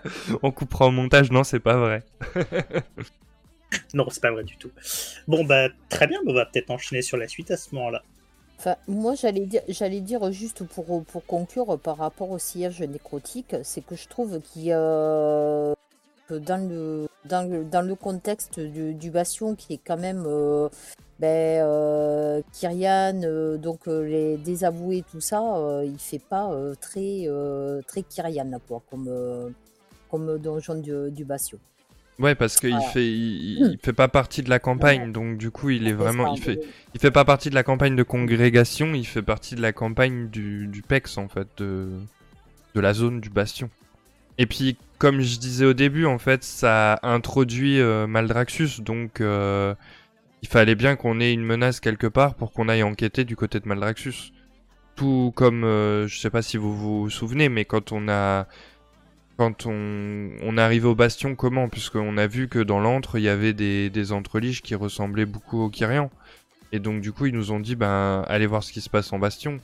on coupera au montage, non, c'est pas vrai. non, c'est pas vrai du tout. Bon, bah, très bien, on va peut-être enchaîner sur la suite à ce moment-là. Enfin, moi, j'allais dire, j'allais dire juste pour, pour conclure par rapport au sillage nécrotique, c'est que je trouve qu'il y a dans le, dans le, dans le contexte du, Bastion, qui est quand même euh, ben, euh, Kyrian, euh, donc euh, les désavoués, tout ça, il fait pas très, très Kyrian, quoi, comme, comme donjon du, du Bastion. Ouais, parce qu'il fait, il, fait pas partie de la campagne, donc du coup, il est vraiment, il fait, il fait pas partie de la campagne de congrégation, il fait partie de la campagne du, du PEX, en fait, de, de la zone du Bastion. Et puis, comme je disais au début, en fait, ça introduit Maldraxus, donc il fallait bien qu'on ait une menace quelque part pour qu'on aille enquêter du côté de Maldraxus. Tout comme, euh, je sais pas si vous vous souvenez, mais quand on a, quand on, on est arrivé au bastion, comment Puisqu'on a vu que dans l'antre, il y avait des, des entreliges qui ressemblaient beaucoup aux Kyrians. Et donc, du coup, ils nous ont dit, ben, allez voir ce qui se passe en bastion.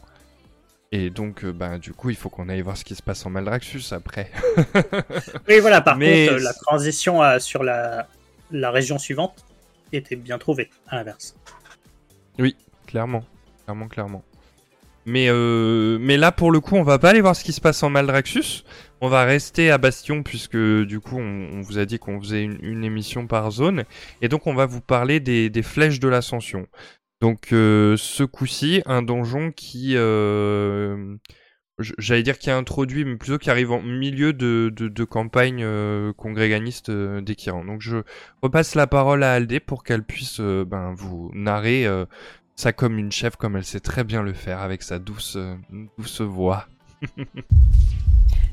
Et donc, euh, ben, du coup, il faut qu'on aille voir ce qui se passe en Maldraxus après. oui, voilà, par contre, la transition sur la, la région suivante, était bien trouvé, à l'inverse. Oui, clairement. Clairement, clairement. Mais, euh, mais là, pour le coup, on va pas aller voir ce qui se passe en Maldraxus. On va rester à Bastion, puisque du coup, on, vous a dit qu'on faisait une, émission par zone. Et donc, on va vous parler des, des flèches de l'ascension. Donc, euh, ce coup-ci, un donjon qui... Euh, j'allais dire qui a introduit, mais plutôt qui arrive en milieu de, de, campagne euh, congréganiste euh, Donc je repasse la parole à Aldé pour qu'elle puisse ben, vous narrer ça comme une chef, comme elle sait très bien le faire avec sa douce, douce voix.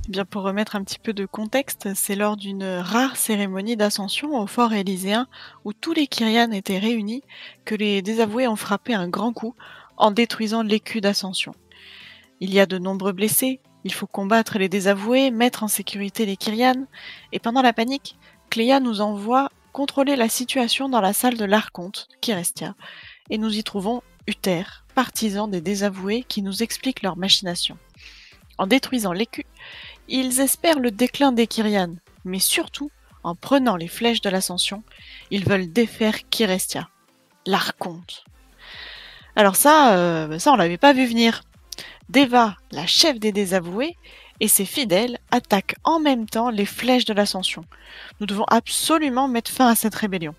Eh bien, pour remettre un petit peu de contexte, c'est lors d'une rare cérémonie d'ascension au fort élyséen où tous les Kyrian étaient réunis que les désavoués ont frappé un grand coup en détruisant l'écu d'ascension. Il y a de nombreux blessés, il faut combattre les désavoués, mettre en sécurité les Kyrian, et pendant la panique, Cléa nous envoie contrôler la situation dans la salle de l'archonte, Kirestia, et nous y trouvons Uther, partisan des désavoués qui nous explique leur machination. En détruisant l'écu, ils espèrent le déclin des Kyrian, mais surtout, en prenant les flèches de l'ascension, ils veulent défaire Kirestia, l'archonte. Alors ça, euh, ça on l'avait pas vu venir. Deva, la chef des désavoués, et ses fidèles attaquent en même temps les flèches de l'ascension. Nous devons absolument mettre fin à cette rébellion.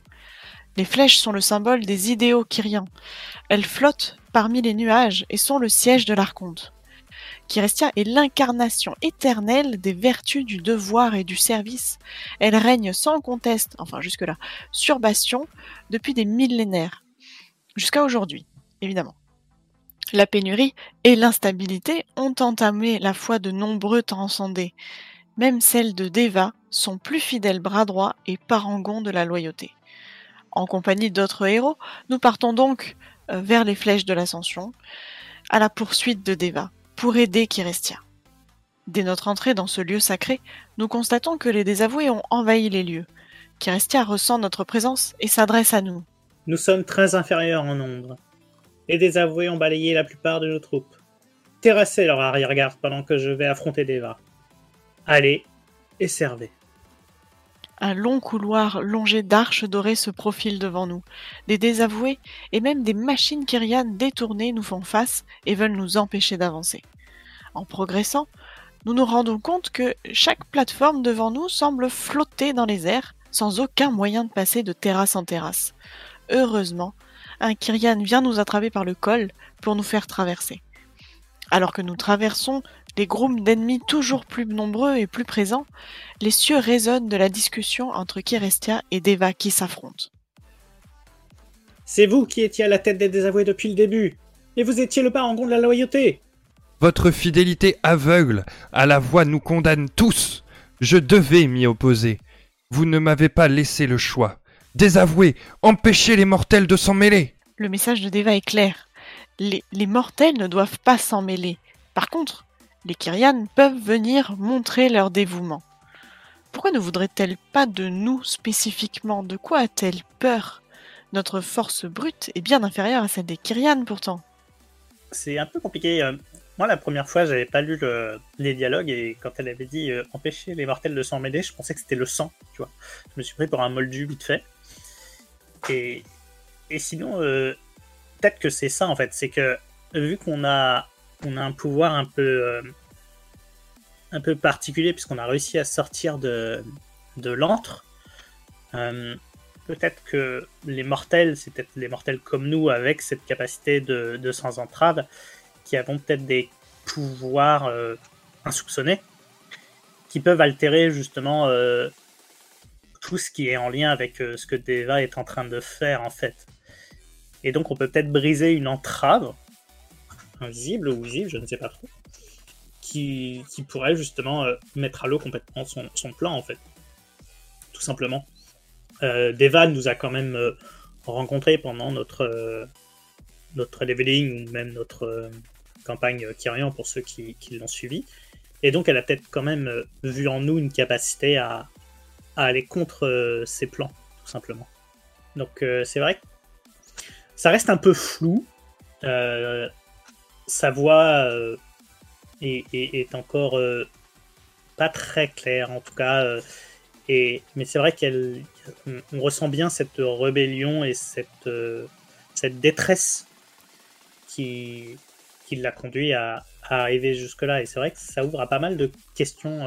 Les flèches sont le symbole des idéaux kyriens. Elles flottent parmi les nuages et sont le siège de l'archonte. Kirestia est l'incarnation éternelle des vertus du devoir et du service. Elle règne sans conteste, enfin jusque-là, sur Bastion depuis des millénaires. Jusqu'à aujourd'hui, évidemment. La pénurie et l'instabilité ont entamé la foi de nombreux transcendés. Même celles de Deva sont plus fidèles bras droits et parangons de la loyauté. En compagnie d'autres héros, nous partons donc euh, vers les flèches de l'ascension, à la poursuite de Deva pour aider Kirestia. Dès notre entrée dans ce lieu sacré, nous constatons que les désavoués ont envahi les lieux. Kirestia ressent notre présence et s'adresse à nous. Nous sommes très inférieurs en nombre. Les désavoués ont balayé la plupart de nos troupes. Terrassez leur arrière-garde pendant que je vais affronter Deva. Allez et servez. Un long couloir longé d'arches dorées se profile devant nous. Des désavoués et même des machines kyrianes détournées nous font face et veulent nous empêcher d'avancer. En progressant, nous nous rendons compte que chaque plateforme devant nous semble flotter dans les airs sans aucun moyen de passer de terrasse en terrasse. Heureusement, un Kyrian vient nous attraper par le col pour nous faire traverser. Alors que nous traversons les groupes d'ennemis toujours plus nombreux et plus présents, les cieux résonnent de la discussion entre Kirestia et Deva qui s'affrontent. C'est vous qui étiez à la tête des désavoués depuis le début, et vous étiez le parangon de la loyauté. Votre fidélité aveugle à la voix nous condamne tous. Je devais m'y opposer. Vous ne m'avez pas laissé le choix. Désavouez, empêchez les mortels de s'en mêler. Le message de Deva est clair. Les, les mortels ne doivent pas s'en mêler. Par contre, les Kyrian peuvent venir montrer leur dévouement. Pourquoi ne voudrait-elle pas de nous spécifiquement? De quoi a-t-elle peur? Notre force brute est bien inférieure à celle des Kyrian pourtant. C'est un peu compliqué. Euh, moi, la première fois, j'avais pas lu les dialogues et quand elle avait dit euh, empêcher les mortels de s'en mêler, je pensais que c'était le sang, tu vois. Je me suis pris pour un moldu vite fait. Et, et sinon, euh, peut-être que c'est ça en fait. C'est que vu qu'on a on a un pouvoir un peu, euh, un peu particulier puisqu'on a réussi à sortir de, de l'antre. Euh, peut-être que les mortels, c'est peut-être les mortels comme nous avec cette capacité de, de sans entrave, qui avons peut-être des pouvoirs euh, insoupçonnés, qui peuvent altérer justement tout ce qui est en lien avec ce que Deva est en train de faire en fait. Et donc on peut peut-être briser une entrave invisible ou visible, je ne sais pas trop, qui, pourrait justement euh, mettre à l'eau complètement son, plan en fait. Tout simplement. Euh, Deva nous a quand même euh, rencontré pendant notre, notre leveling ou même notre campagne Kyrian pour ceux qui, l'ont suivi. Et donc elle a peut-être quand même vu en nous une capacité à, à aller contre ses plans, tout simplement. Donc c'est vrai que ça reste un peu flou sa voix euh, est, encore euh, pas très claire, en tout cas. Euh, et, mais c'est vrai qu'elle, ressent bien cette rébellion et cette, cette détresse qui, l'a conduit à, arriver jusque-là. Et c'est vrai que ça ouvre à pas mal de questions,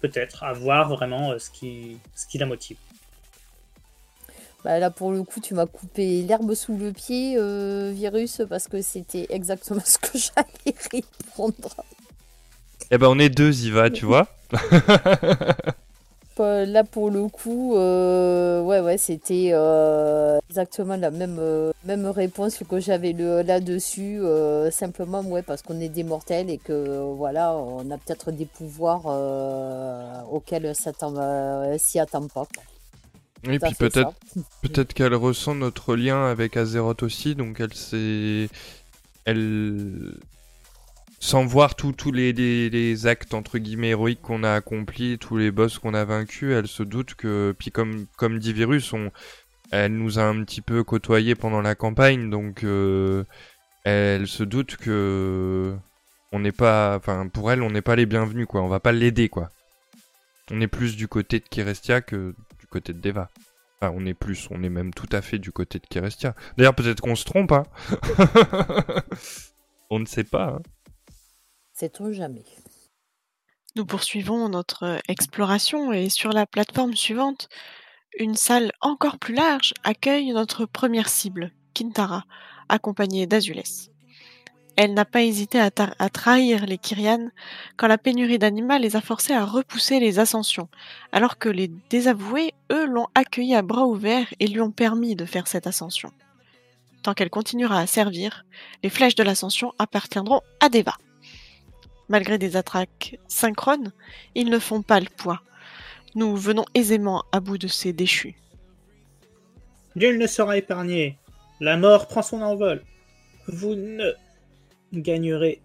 peut-être, à voir vraiment qui, ce qui la motive. Bah là, pour le coup, tu m'as coupé l'herbe sous le pied, euh, Virus, parce que c'était exactement ce que j'allais répondre. Eh ben, on est deux, Ziva, tu vois. là pour le coup, euh, ouais, ouais, c'était euh, exactement la même, même réponse que j'avais là-dessus. simplement, ouais, parce qu'on est des mortels et que voilà, on a peut-être des pouvoirs auxquels s'y attend pas. Et puis peut-être peut-être qu'elle ressent notre lien avec Azeroth aussi, donc elle s'est elle sans voir tous les, les, actes entre guillemets héroïques qu'on a accomplis, tous les boss qu'on a vaincus, elle se doute que, puis comme, comme dit Virus, on, elle nous a un petit peu côtoyé pendant la campagne, donc euh, elle se doute que on n'est pas, enfin pour elle, on n'est pas les bienvenus quoi, on va pas l'aider quoi. On est plus du côté de Kirestia que côté de Deva. Enfin, on est plus, on est même tout à fait du côté de Kirestia. D'ailleurs, peut-être qu'on se trompe, hein. on ne sait pas. Hein. Sait-on jamais Nous poursuivons notre exploration et sur la plateforme suivante, une salle encore plus large accueille notre première cible, Kintara, accompagnée d'Azules. Elle n'a pas hésité à, trahir les Kyrianes quand la pénurie d'animaux les a forcés à repousser les ascensions, alors que les désavoués, eux, l'ont accueilli à bras ouverts et lui ont permis de faire cette ascension. Tant qu'elle continuera à servir, les flèches de l'ascension appartiendront à Deva. Malgré des attraques synchrones, ils ne font pas le poids. Nous venons aisément à bout de ces déchus. Nul ne sera épargné. La mort prend son envol. Vous ne gagnerez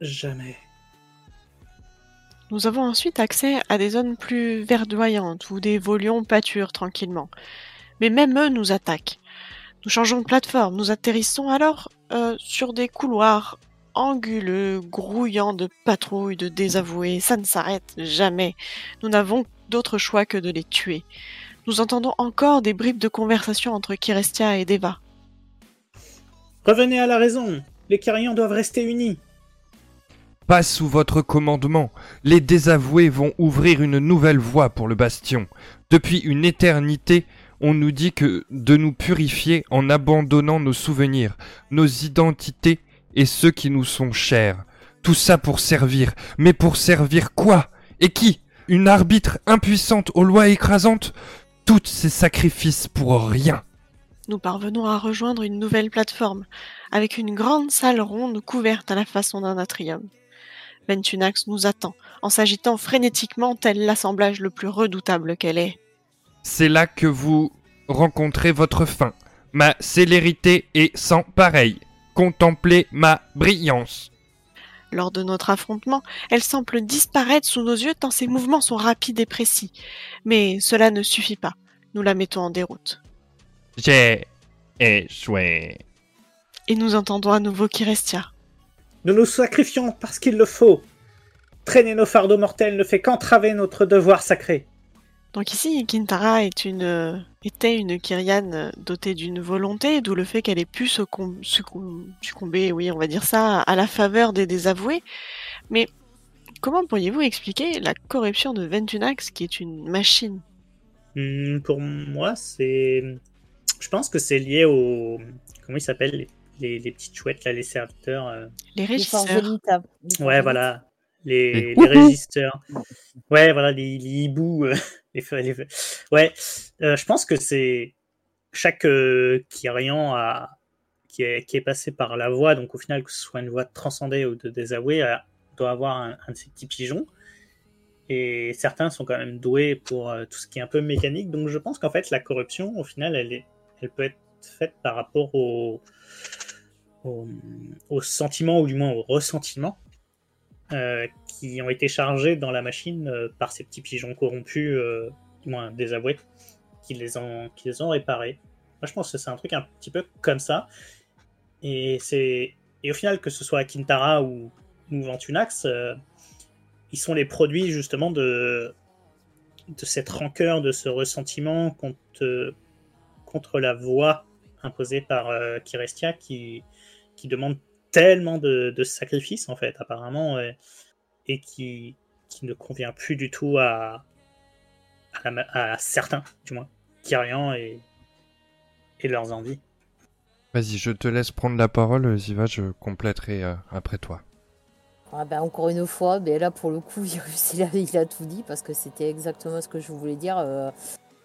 jamais. Nous avons ensuite accès à des zones plus verdoyantes où des volions pâturent tranquillement. Mais même eux nous attaquent. Nous changeons de plateforme, nous atterrissons alors euh, sur des couloirs anguleux, grouillant de patrouilles, de désavoués. Ça ne s'arrête jamais. Nous n'avons d'autre choix que de les tuer. Nous entendons encore des bribes de conversation entre Kirestia et Deva. Revenez à la raison. Les Kyrians doivent rester unis. Pas sous votre commandement. Les désavoués vont ouvrir une nouvelle voie pour le bastion. Depuis une éternité, on nous dit de nous purifier en abandonnant nos souvenirs, nos identités et ceux qui nous sont chers. Tout ça pour servir. Mais pour servir quoi? Et qui? Une arbitre impuissante aux lois écrasantes? Tous ces sacrifices pour rien. Nous parvenons à rejoindre une nouvelle plateforme, avec une grande salle ronde couverte à la façon d'un atrium. Ventunax nous attend, en s'agitant frénétiquement tel l'assemblage le plus redoutable qu'elle est. C'est là que vous rencontrez votre fin. Ma célérité est sans pareil contempler ma brillance. Lors de notre affrontement, elle semble disparaître sous nos yeux tant ses mouvements sont rapides et précis. Mais cela ne suffit pas. Nous la mettons en déroute. J'ai échoué. Et nous entendons à nouveau Kirestia. Nous nous sacrifions parce qu'il le faut. Traîner nos fardeaux mortels ne fait qu'entraver notre devoir sacré. Donc ici, Kintara est une, était une Kyrian dotée d'une volonté, d'où le fait qu'elle ait pu succomber, oui, on va dire ça, à la faveur des désavoués. Mais comment pourriez-vous expliquer la corruption de Ventunax, qui est une machine? Hmm, Pour moi, c'est... Je pense que c'est lié au... Comment ils s'appellent les, petites chouettes, là, les serviteurs euh? Les régisseurs. ouais, voilà. Les, les régisseurs. Ouais, voilà, les, les hiboux. Euh, Ouais, euh, je pense que c'est chaque euh, Kyrian a, qui, est, qui est passé par la voie, donc au final, que ce soit une voie transcendée ou de désavouée, euh, doit avoir un, de ces petits pigeons. Et certains sont quand même doués pour tout ce qui est un peu mécanique. Donc je pense qu'en fait, la corruption, au final, elle, est, elle peut être faite par rapport au, au, sentiment, ou du moins au ressentiment, euh, qui ont été chargés dans la machine euh, par ces petits pigeons corrompus, euh, du moins désavoués, qui les ont, qui les ont réparés. Moi, je pense que c'est un truc un petit peu comme ça. Et, c'est... et au final, que ce soit Kintara ou, ou Ventunax, ils sont les produits justement de, de cette rancœur, de ce ressentiment contre, contre la voix imposée par Kirestia qui, qui demande tellement de, sacrifices, en fait, apparemment, et qui, qui ne convient plus du tout à, à, certains, du moins, Kyrian et, et leurs envies. Vas-y, je te laisse prendre la parole, Ziva, je compléterai euh, après toi. Ah ben, encore une fois, ben là pour le coup, il a, il a tout dit parce que c'était exactement ce que je voulais dire.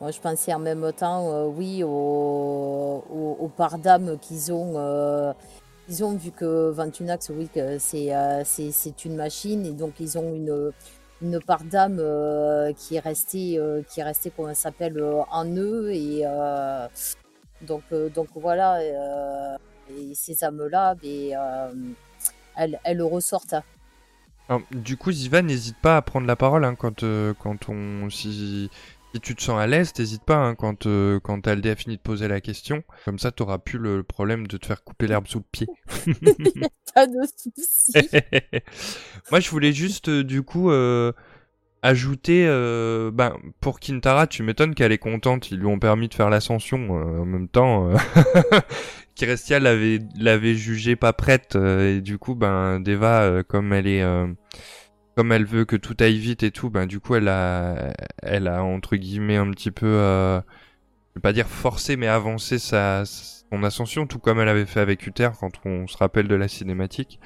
Je pensais en même temps, oui, aux, parts d'âme qu'ils ont, ils ont vu que Ventunax, oui, c'est c'est une machine et donc ils ont une une part d'âme euh, qui est restée, euh, qui est restée, comment s'appelle, euh, en eux. Et donc, donc voilà, et ces âmes-là, ben, elles, elles ressortent. du coup, Ziva, n'hésite pas à prendre la parole hein, quand, quand on. Si, si tu te sens à l'aise, n'hésite pas hein, quand, euh, quand Aldé a fini de poser la question. Comme ça, tu n'auras plus le problème de te faire couper l'herbe sous le pied. pas de soucis. Moi, je voulais juste, euh, du coup, euh, ajouter, ben, pour Kintara, tu m'étonnes qu'elle est contente. Ils lui ont permis de faire l'ascension en même temps. Kirestia l'avait, l'avait jugée pas prête. et du coup, ben, Deva, comme elle est comme elle veut que tout aille vite et tout, ben du coup elle a, elle a entre guillemets un petit peu, euh, je vais pas dire forcé, mais avancé sa son ascension, tout comme elle avait fait avec Uther quand on se rappelle de la cinématique.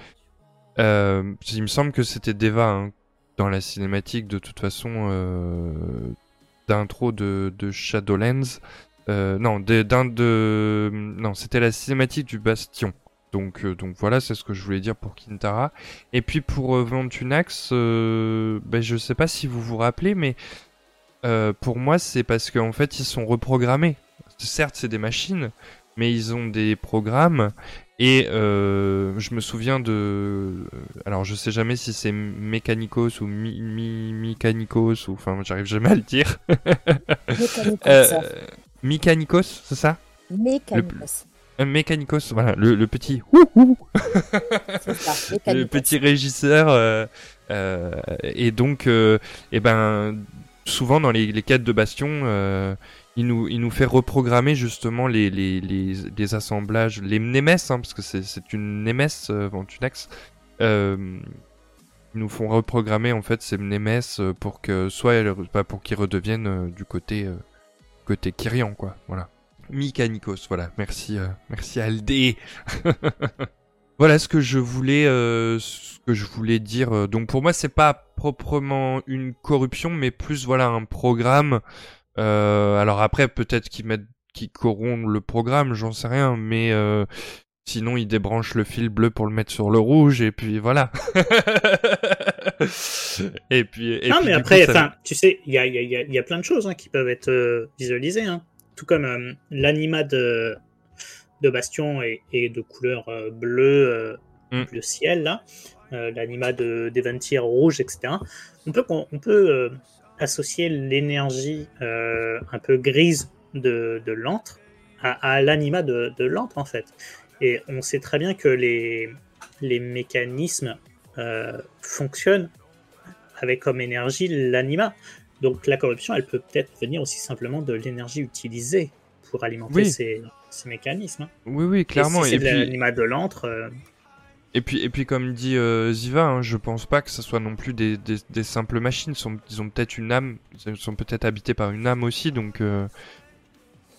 Euh, il me semble que c'était Deva hein, dans la cinématique de toute façon euh, d'intro de, de Shadowlands. Euh, non, d'un de, non, c'était la cinématique du Bastion. Donc, euh, donc voilà, c'est ce que je voulais dire pour Kintara. Et puis pour euh, Ventunax, euh, ben, je sais pas si vous vous rappelez, mais pour moi c'est parce qu'en fait ils sont reprogrammés. Certes c'est des machines, mais ils ont des programmes. Et je me souviens de... Alors je sais jamais si c'est Mechanicos ou Mi, Mi ou... Enfin j'arrive jamais à le dire. Mechanicos, c'est ça? Mechanicos. Un Mécanicos, voilà, le, petit ça, le petit régisseur. Euh, euh, et donc, euh, et ben, souvent dans les, les quêtes de Bastion, euh, il nous, il nous fait reprogrammer justement les, les, les, les assemblages, les Nemes, hein, parce que c'est une euh, Ventunax. Euh, ils nous font reprogrammer en fait ces Nemes pour que soit pas pour qu'ils redeviennent du côté côté Kyrian quoi voilà Mikanikos, voilà. Merci, euh, merci Aldé. voilà ce que je voulais, euh, ce que je voulais dire. Euh, donc pour moi, c'est pas proprement une corruption, mais plus voilà un programme. alors après, peut-être qu'ils mettent, qu'ils corrompent le programme, j'en sais rien, mais Sinon, ils débranchent le fil bleu pour le mettre sur le rouge, et puis voilà. et puis. Et non, mais après, enfin, tu sais, il y a, y, a, y a, plein de choses hein, qui peuvent être visualisées. Hein tout comme euh, l'anima de, de Bastion est, de couleur euh, bleue, euh, mm. le ciel, là, l'anima de d'Eventir rouge, etc. On peut, on peut associer l'énergie un peu grise de, de l'antre à, l'anima de, de l'antre, en fait. Et on sait très bien que les, les mécanismes fonctionnent avec comme énergie l'anima. Donc la corruption, elle peut peut-être venir aussi simplement de l'énergie utilisée pour alimenter ces, mécanismes. Hein. Oui, oui, clairement. Et, si c'est l'animal de l'antre. Euh, et puis, et puis comme dit euh, Ziva, hein, je pense pas que ce soit non plus des, des, simples machines. Ils, ont peut-être une âme, ils sont peut-être habités par une âme aussi, donc, euh,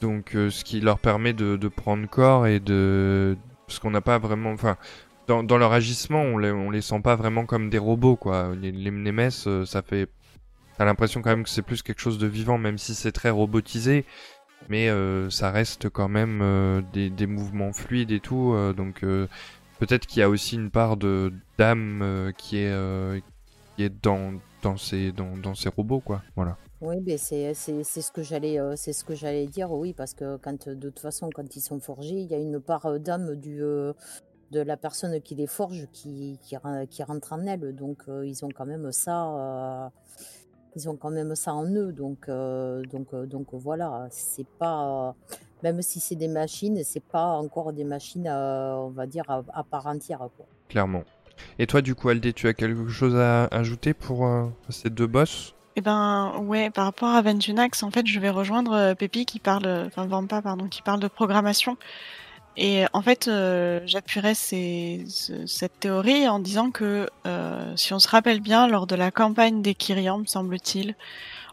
donc ce qui leur permet de, de, prendre corps et de, parce qu'on n'a pas vraiment, enfin, dans, dans, leur agissement, on les, on les sent pas vraiment comme des robots, quoi. Les, les ça fait T'as l'impression quand même que c'est plus quelque chose de vivant, même si c'est très robotisé. Mais euh, ça reste quand même euh, des, des, mouvements fluides et tout. Euh, donc peut-être qu'il y a aussi une part de d'âme qui est qui est dans dans ces dans, dans ces robots quoi. Voilà. Oui, mais c'est ce que j'allais c'est ce que j'allais dire. Oui, parce que quand de toute façon quand ils sont forgés, il y a une part d'âme du de la personne qui les forge qui, qui rentre en elle. Donc ils ont quand même ça ils ont quand même ça en eux. Donc, euh, donc, euh, donc voilà, c'est pas. même si c'est des machines, c'est pas encore des machines, on va dire, à, part entière. Quoi. Clairement. Et toi, du coup, Aldé, tu as quelque chose à ajouter pour euh, ces deux boss? Eh ben ouais, par rapport à Ventunax, en fait, je vais rejoindre Pépi qui parle, enfin Vampa pardon, qui parle de programmation. Et en fait, euh, j'appuierais cette théorie en disant que, euh, si on se rappelle bien, lors de la campagne des Kyriam, semble-t-il,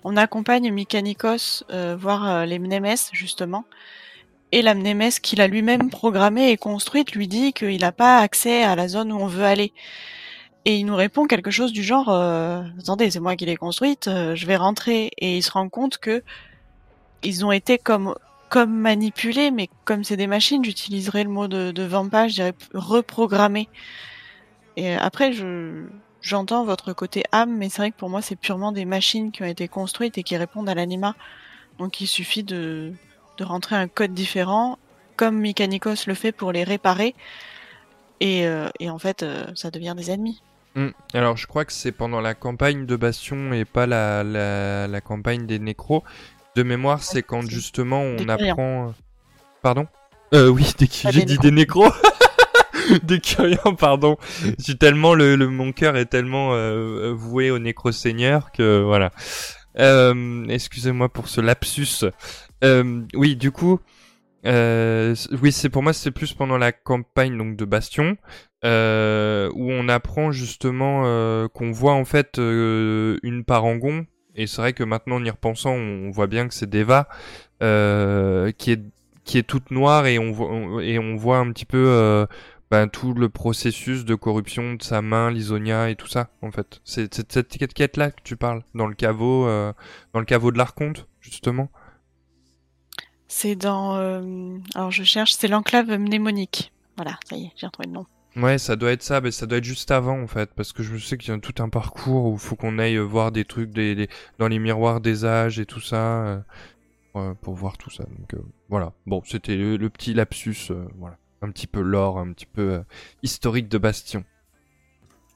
on accompagne Mikanikos euh, voir les Mnemes, justement, et la Mnemes qu'il a lui-même programmée et construite lui dit qu'il n'a pas accès à la zone où on veut aller. Et il nous répond quelque chose du genre euh, Attendez, c'est moi qui l'ai construite, euh, je vais rentrer. Et il se rend compte que ils ont été comme comme manipulés, mais comme c'est des machines, j'utiliserai le mot de, de Vampa, je dirais reprogrammer. Et après, je j'entends votre côté âme, mais c'est vrai que pour moi, c'est purement des machines qui ont été construites et qui répondent à l'anima. Donc il suffit de, de rentrer un code différent, comme Mechanicos le fait pour les réparer. Et, euh, en fait, euh, ça devient des ennemis. Hmm. Alors, je crois que c'est pendant la campagne de Bastion et pas la, la, la campagne des Nécros. De mémoire, c'est quand justement on Des apprend. euh, Pardon? Euh, Oui, des... Pas j'ai des dit des Nécros. des Curiens, pardon. J'ai tellement le, le- mon cœur est tellement euh, voué au Nécro-Seigneur que voilà. Euh, Excusez-moi pour ce lapsus. Euh, oui, du coup, euh, oui, c'est pour moi, c'est plus pendant la campagne donc de Bastion euh, où on apprend justement euh, qu'on voit en fait euh, une parangon. Et c'est vrai que maintenant, en y repensant, on voit bien que c'est Deva euh, qui est qui est toute noire et on voit et on voit un petit peu euh, ben, tout le processus de corruption de sa main, Lisonia et tout ça en fait. C'est cette étiquette là que tu parles dans le caveau euh, dans le caveau de l'Arconte justement. C'est dans. alors je cherche, c'est l'enclave mnémonique. Voilà, ça y est, j'ai retrouvé le nom. Ouais, ça doit être ça, mais ça doit être juste avant en fait, parce que je sais qu'il y a tout un parcours où il faut qu'on aille euh, voir des trucs des, des- dans les miroirs des âges et tout ça, euh, pour voir tout ça. Donc euh, voilà, bon, c'était le, le petit lapsus, euh, voilà, un petit peu lore, un petit peu euh, historique de Bastion.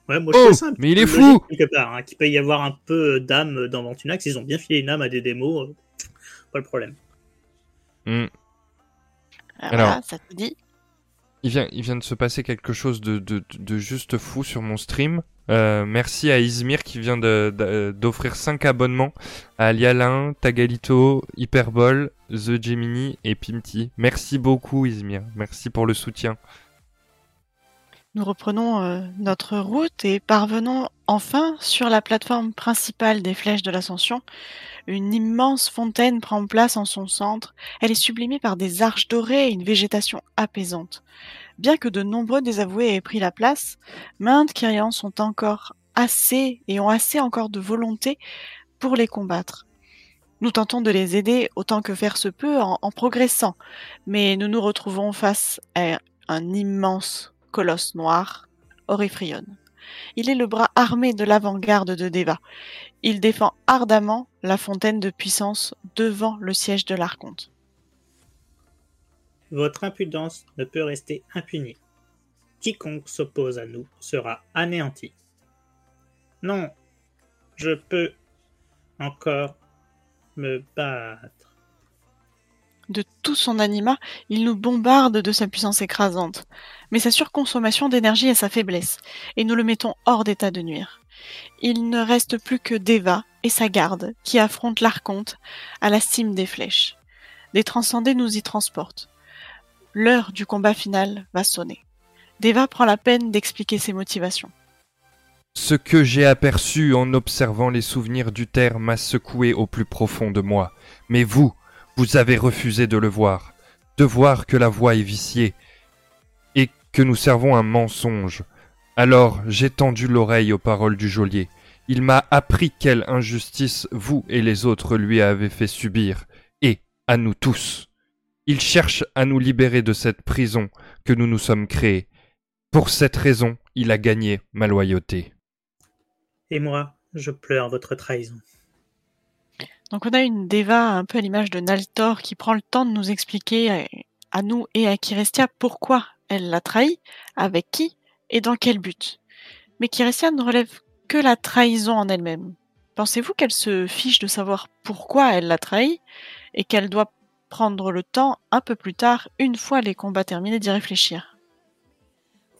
Ouais, moi je Oh, trouve ça un mais il est fou quelque part, hein, qu'il peut y avoir un peu d'âme dans Ventunax. Ils ont bien filé une âme à des démos, euh, pas le problème. Hmm. Ah, Alors. Voilà, ça te dit. Il vient, il vient de se passer quelque chose de, de, de juste fou sur mon stream. Euh, merci à Izmir qui vient de- de- d'offrir 5 abonnements à Lialin, Tagalito, Hyperbol, The Gemini et Pimti. Merci beaucoup Izmir. Merci pour le soutien. Nous reprenons euh, notre route et parvenons enfin sur la plateforme principale des flèches de l'ascension. Une immense fontaine prend place en son centre. Elle est sublimée par des arches dorées et une végétation apaisante. Bien que de nombreux désavoués aient pris la place, maintes Kyrians sont encore assez et ont assez encore de volonté pour les combattre. Nous tentons de les aider autant que faire se peut en, en progressant, mais nous nous retrouvons face à un immense colosse noir, Orifrion. Il est le bras armé de l'avant-garde de Deva. Il défend ardemment la fontaine de puissance devant le siège de l'Archonte. Votre impudence ne peut rester impunie. Quiconque s'oppose à nous sera anéanti. Non, je peux encore me battre. De tout son anima, il nous bombarde de sa puissance écrasante. Mais sa surconsommation d'énergie est sa faiblesse, et nous le mettons hors d'état de nuire. Il ne reste plus que Deva et sa garde qui affrontent l'Archonte à la cime des flèches. Des transcendés nous y transportent. L'heure du combat final va sonner. Deva prend la peine d'expliquer ses motivations. Ce que j'ai aperçu en observant les souvenirs du terre m'a secoué au plus profond de moi. Mais vous, vous avez refusé de le voir, de voir que la voie est viciée, et que nous servons un mensonge. Alors j'ai tendu l'oreille aux paroles du geôlier. Il m'a appris quelle injustice vous et les autres lui avez fait subir, et à nous tous. Il cherche à nous libérer de cette prison que nous nous sommes créée. Pour cette raison, il a gagné ma loyauté. Et moi, je pleure votre trahison. Donc on a une Deva un peu à l'image de Naltor qui prend le temps de nous expliquer à, à nous et à Kirestia pourquoi elle l'a trahi, avec qui et dans quel but. Mais Kirestia ne relève que la trahison en elle-même. Pensez-vous qu'elle se fiche de savoir pourquoi elle l'a trahi et qu'elle doit prendre le temps un peu plus tard, une fois les combats terminés, d'y réfléchir?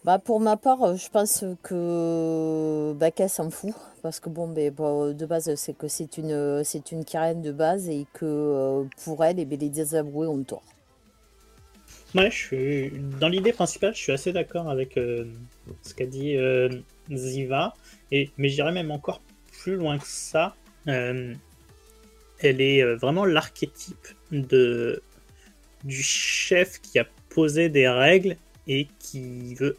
Bah pour ma part, euh, je pense que bah, qu'elle s'en fout parce que bon, ben, bon, de base c'est que c'est une c'est une Karen de base et que euh, pour elle, eh ben, les ont tort. Ouais, je suis dans l'idée principale, je suis assez d'accord avec euh, ce qu'a dit Ziva, et mais j'irais même encore plus loin que ça. Elle est vraiment l'archétype du chef qui a posé des règles et qui veut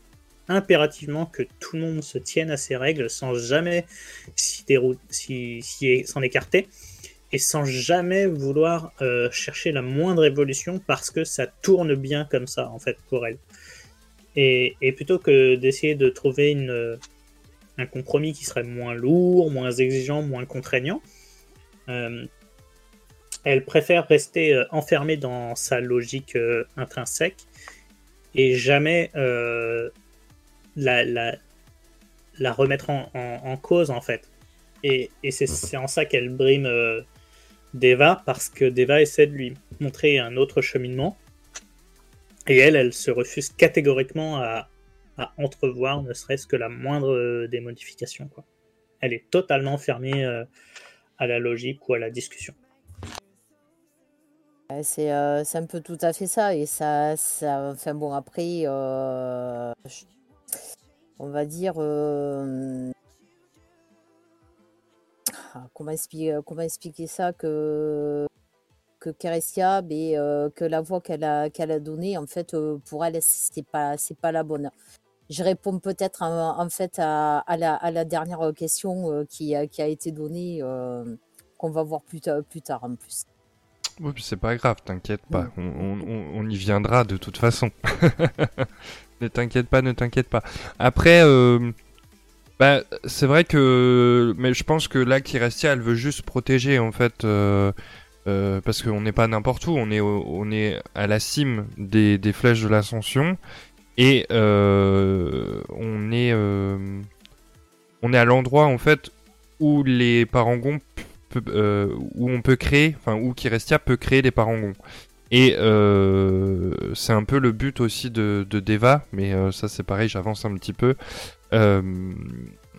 impérativement que tout le monde se tienne à ces règles sans jamais s'y s'en écarter et sans jamais vouloir euh, chercher la moindre évolution parce que ça tourne bien comme ça en fait pour elle. Et, plutôt que d'essayer de trouver une, un compromis qui serait moins lourd, moins exigeant, moins contraignant, euh, elle préfère rester euh, enfermée dans sa logique intrinsèque et jamais la, la, la, remettre en, en, cause en fait. Et, et c'est en ça qu'elle brime Deva parce que Deva essaie de lui montrer un autre cheminement. Et elle, elle se refuse catégoriquement à, entrevoir ne serait-ce que la moindre des modifications. Quoi. Elle est totalement fermée euh, à la logique ou à la discussion. Euh, c'est un peu tout à fait ça. Et ça, ça enfin bon, après, euh, on va dire, ah, comment, expliquer, euh, comment expliquer ça que que Kerestia, mais euh, que la voix qu'elle a, qu'elle a donnée, en fait, euh, pour elle, c'est pas, c'est pas la bonne. Je réponds peut-être en, fait à, la, à, la, dernière question qui, qui, a été donnée, qu'on va voir plus, plus tard en plus. Oui, c'est pas grave, t'inquiète pas. Mm. On, on, on, y viendra de toute façon. ne t'inquiète pas, ne t'inquiète pas. Après, bah, c'est vrai que. Mais je pense que là, Kirestia, elle veut juste protéger, en fait. Euh, euh, parce qu'on n'est pas n'importe où, on est, on est à la cime des, flèches de l'ascension. Et euh, on est. on est à l'endroit, en fait, où les parangons. où on peut créer. Enfin, où Kirestia peut créer des parangons. Et c'est un peu le but aussi de, de Deva, mais ça c'est pareil, j'avance un petit peu. Euh,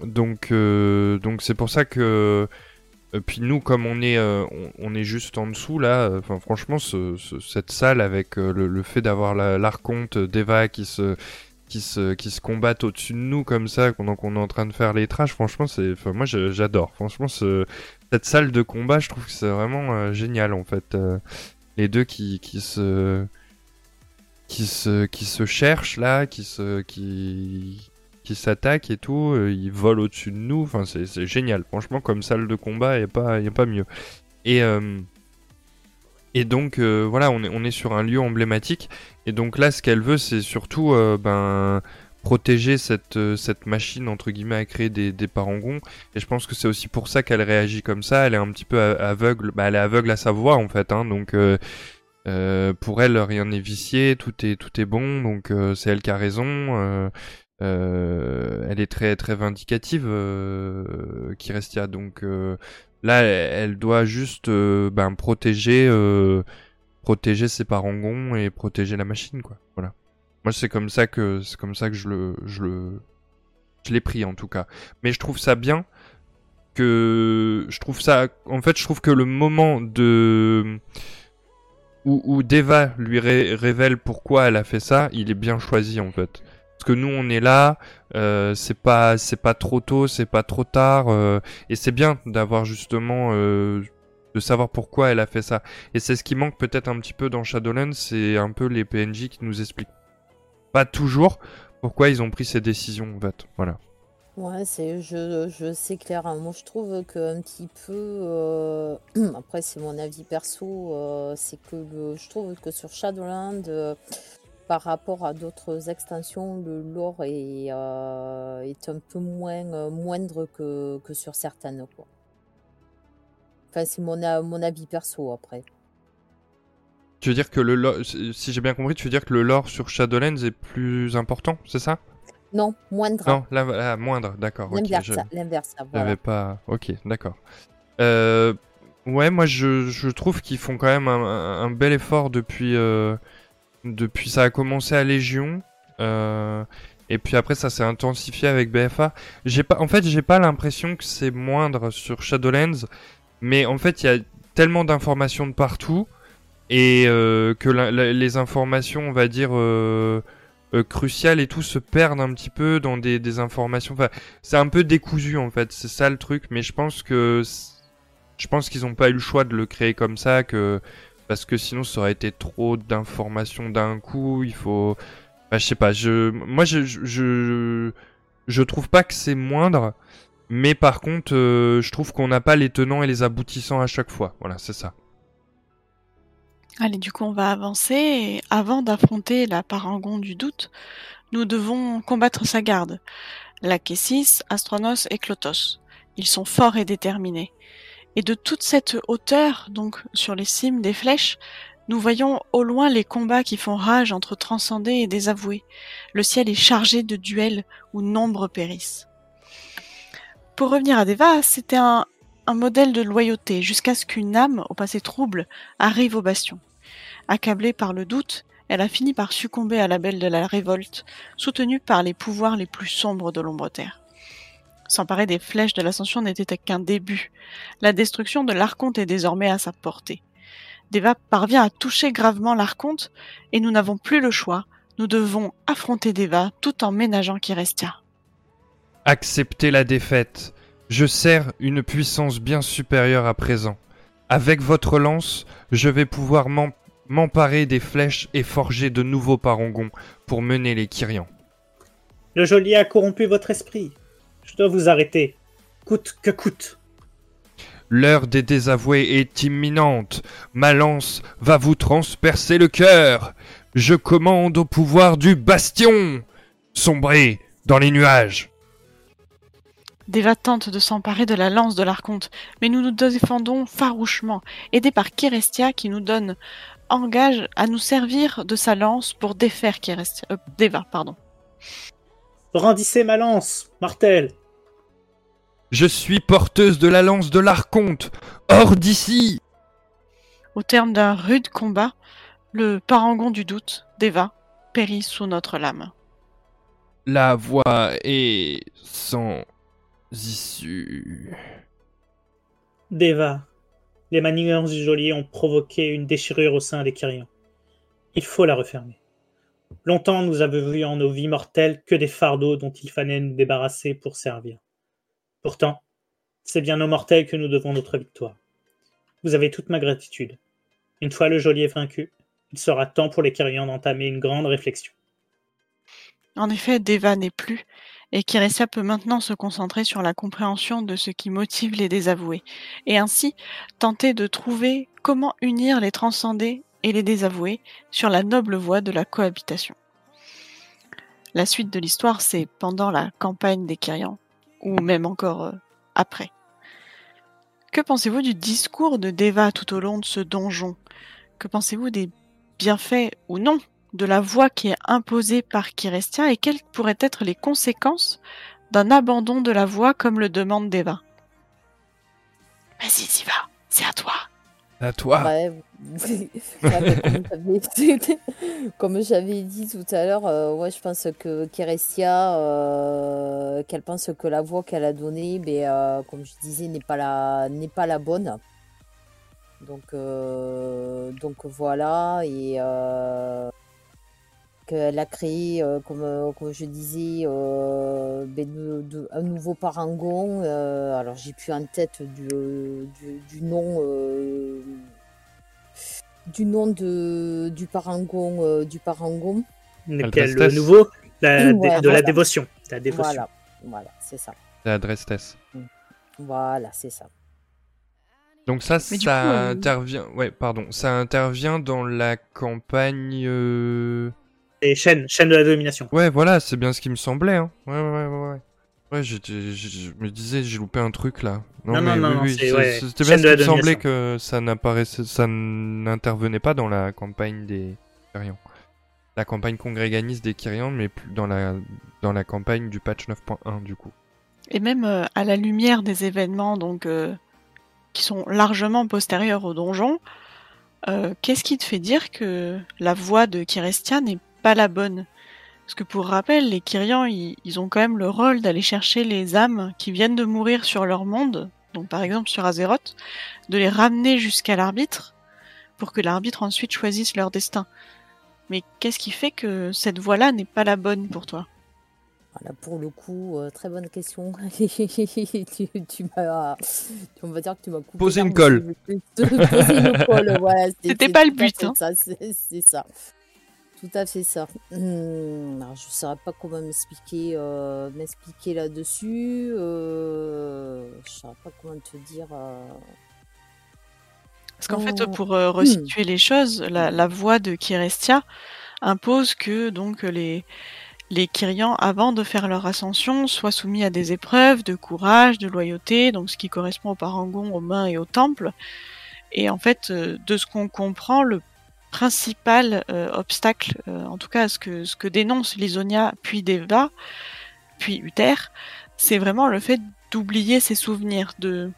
donc euh, donc c'est pour ça que euh, puis nous, comme on est, on, est juste en dessous là, franchement, cette salle avec le, fait d'avoir l'archonte d'Eva qui se, qui se, qui se combattent au-dessus de nous comme ça, pendant qu'on est en train de faire les trash, franchement, c'est, enfin moi j'adore. Franchement, cette salle de combat, je trouve que c'est vraiment génial en fait. Les deux qui, qui se, qui se, qui se cherchent là, qui se, qui, qui s'attaquent et tout, euh, ils volent au-dessus de nous, enfin c'est génial. Franchement, comme salle de combat, il n'y a, pas, a pas mieux. Et, euh, et donc euh, voilà, on est, on est sur un lieu emblématique. Et donc là, ce qu'elle veut, c'est surtout ben, protéger cette, cette machine, entre guillemets, à créer des, des parangons. Et je pense que c'est aussi pour ça qu'elle réagit comme ça. Elle est un petit peu aveugle, bah, elle est aveugle à sa voix en fait. Hein, donc pour elle, rien n'est vicié, tout est, tout est bon, donc c'est elle qui a raison. Euh, elle est très très vindicative, euh, Kirestia. Donc euh, là, elle, doit juste euh, ben, protéger protéger ses parangons et protéger la machine, quoi. Voilà. Moi, c'est comme ça que c'est comme ça que je le je le je l'ai pris en tout cas. Mais je trouve ça bien que je trouve ça en fait je trouve que le moment de où, Deva lui révèle pourquoi elle a fait ça, il est bien choisi en fait. Parce que nous, on est là, euh, c'est pas, c'est pas trop tôt, c'est pas trop tard, euh, et c'est bien d'avoir justement, euh, de savoir pourquoi elle a fait ça. Et c'est ce qui manque peut-être un petit peu dans Shadowlands, c'est un peu les PNJ qui nous expliquent pas toujours pourquoi ils ont pris ces décisions, en fait. Voilà. Ouais, c'est, je, je sais clair. Moi, je trouve que un petit peu, après, c'est mon avis perso, c'est que je trouve que sur Shadowlands par rapport à d'autres extensions, le lore est, euh, est un peu moins euh, moindre que, que, sur certaines. Enfin, c'est mon, mon avis perso après. Tu veux dire que le lore, si j'ai bien compris, tu veux dire que le lore sur Shadowlands est plus important, c'est ça? Non, moindre. Non, là, moindre, d'accord. L'inverse, l'inverse. Voilà. pas. Ok, d'accord. Euh, ouais, moi je, je trouve qu'ils font quand même un, un bel effort depuis depuis ça a commencé à Légion. Euh, et puis après ça s'est intensifié avec BFA. J'ai pas, en fait, j'ai pas l'impression que c'est moindre sur Shadowlands, mais en fait il y a tellement d'informations de partout et euh, que les informations, on va dire euh, cruciales et tout, se perdent un petit peu dans des, des informations. Enfin, c'est un peu décousu en fait. C'est ça le truc. Mais je pense que je pense qu'ils ont pas eu le choix de le créer comme ça. Que parce que sinon ça aurait été trop d'informations d'un coup. Il faut, Bah, je sais pas, je, moi je, je, je, trouve pas que c'est moindre, mais par contre, euh, je trouve qu'on n'a pas les tenants et les aboutissants à chaque fois. Voilà, c'est ça. Allez, du coup, on va avancer. Et avant d'affronter la parangon du doute, nous devons combattre sa garde, la Kessis, Astronos et Clotos. Ils sont forts et déterminés. Et de toute cette hauteur, donc sur les cimes des flèches, nous voyons au loin les combats qui font rage entre transcendés et désavoués. Le ciel est chargé de duels où nombre périssent. Pour revenir à Deva, c'était un, un modèle de loyauté jusqu'à ce qu'une âme, au passé trouble, arrive au bastion. Accablée par le doute, elle a fini par succomber à la belle de la révolte, soutenue par les pouvoirs les plus sombres de l'ombre-terre. S'emparer des flèches de l'ascension n'était qu'un début. La destruction de l'Arconte est désormais à sa portée. Deva parvient à toucher gravement l'Arconte, et nous n'avons plus le choix. Nous devons affronter Deva tout en ménageant Kirestia. Acceptez la défaite. Je sers une puissance bien supérieure à présent. Avec votre lance, je vais pouvoir m'en m'emparer des flèches et forger de nouveaux parangons pour mener les Kyrians. Le geôlier a corrompu votre esprit. Je dois vous arrêter, coûte que coûte. L'heure des désavoués est imminente. Ma lance va vous transpercer le cœur. Je commande au pouvoir du bastion. Sombrez dans les nuages. Deva tente de s'emparer de la lance de l'archonte, mais nous nous défendons farouchement, aidés par Kérestia qui nous donne engage à nous servir de sa lance pour défaire Kérestia, euh, Deva, pardon. Brandissez ma lance, Martel. Je suis porteuse de la lance de l'archonte. Hors d'ici. Au terme d'un rude combat, le parangon du doute, Deva, périt sous notre lame. La voie est sans issue. Deva, les manigances du geôlier ont provoqué une déchirure au sein des Kyrians. Il faut la refermer. Longtemps nous avons vu en nos vies mortelles que des fardeaux dont il fallait nous débarrasser pour servir. Pourtant, c'est bien aux mortels que nous devons notre victoire. Vous avez toute ma gratitude. Une fois le geôlier vaincu, il sera temps pour les Kyrians d'entamer une grande réflexion. En effet, Deva n'est plus, et Kiresia peut maintenant se concentrer sur la compréhension de ce qui motive les désavoués, et ainsi tenter de trouver comment unir les transcendés et les désavoués sur la noble voie de la cohabitation. La suite de l'histoire, c'est pendant la campagne des Kyrians, ou même encore euh, après. Que pensez-vous du discours de Deva tout au long de ce donjon? Que pensez-vous des bienfaits ou non de la voie qui est imposée par Kirestia et quelles pourraient être les conséquences d'un abandon de la voie comme le demande Deva Vas-y, Siva, c'est à toi. À toi. comme j'avais dit tout à l'heure, euh, je pense que Kirestia, euh, qu'elle pense que la voix qu'elle a donnée, ben, euh, comme je disais, n'est pas la, n'est pas la bonne. Donc, donc voilà, et qu'elle a créé, comme, comme je disais, ben, un nouveau parangon. alors j'ai plus en tête du, du nom du nom de, du parangon. Euh, du parangon. Lequel, le nouveau? De la dévotion. La dévotion. Voilà, voilà c'est ça. La Drestes. Mm. Voilà, c'est ça. Donc ça, ça euh, intervient. Ouais, pardon. Ça intervient dans la campagne. Euh... Et chaîne, chaîne de la domination. Ouais, voilà, c'est bien ce qui me semblait. Hein. Ouais, ouais, ouais, ouais. Ouais, je, me disais, j'ai loupé un truc là. Non, non, non, oui, c'était bien ce qui me semblait que ça n'apparaissait, ça n'intervenait pas dans la campagne des Kyrians. La campagne congréganiste des Kyrians, mais plus dans la, dans la campagne du patch 9.1 du coup. Et même euh, à la lumière des événements donc euh, qui sont largement postérieurs au donjon, euh, qu'est-ce qui te fait dire que la voix de Kirestia n'est pas la bonne parce que pour rappel, les Kyrians, ils, ont quand même le rôle d'aller chercher les âmes qui viennent de mourir sur leur monde, donc par exemple sur Azeroth, de les ramener jusqu'à l'arbitre, pour que l'arbitre ensuite choisisse leur destin. Mais qu'est-ce qui fait que cette voie-là n'est pas la bonne pour toi voilà, pour le coup, euh, très bonne question. tu, m'as, on va dire que tu m'as coupé. Poser une colle. Poser une colle, C'était pas le but. Hein. c'est ça tout à fait ça. Hum, alors, je ne saurais pas comment m'expliquer euh, m'expliquer là-dessus. Euh, je ne saurais pas comment te dire. Euh. Parce qu'en fait, pour hum. resituer les choses, la, voix de Kirestia impose que donc les les Kyrians, avant de faire leur ascension, soient soumis à des épreuves de courage, de loyauté, donc ce qui correspond aux parangons, aux mains et au temple. Et en fait, de ce qu'on comprend, le principal euh, obstacle, euh, en tout cas ce que, ce que dénonce Lisonia, puis Deva, puis Uther, c'est vraiment le fait d'oublier ses souvenirs, de,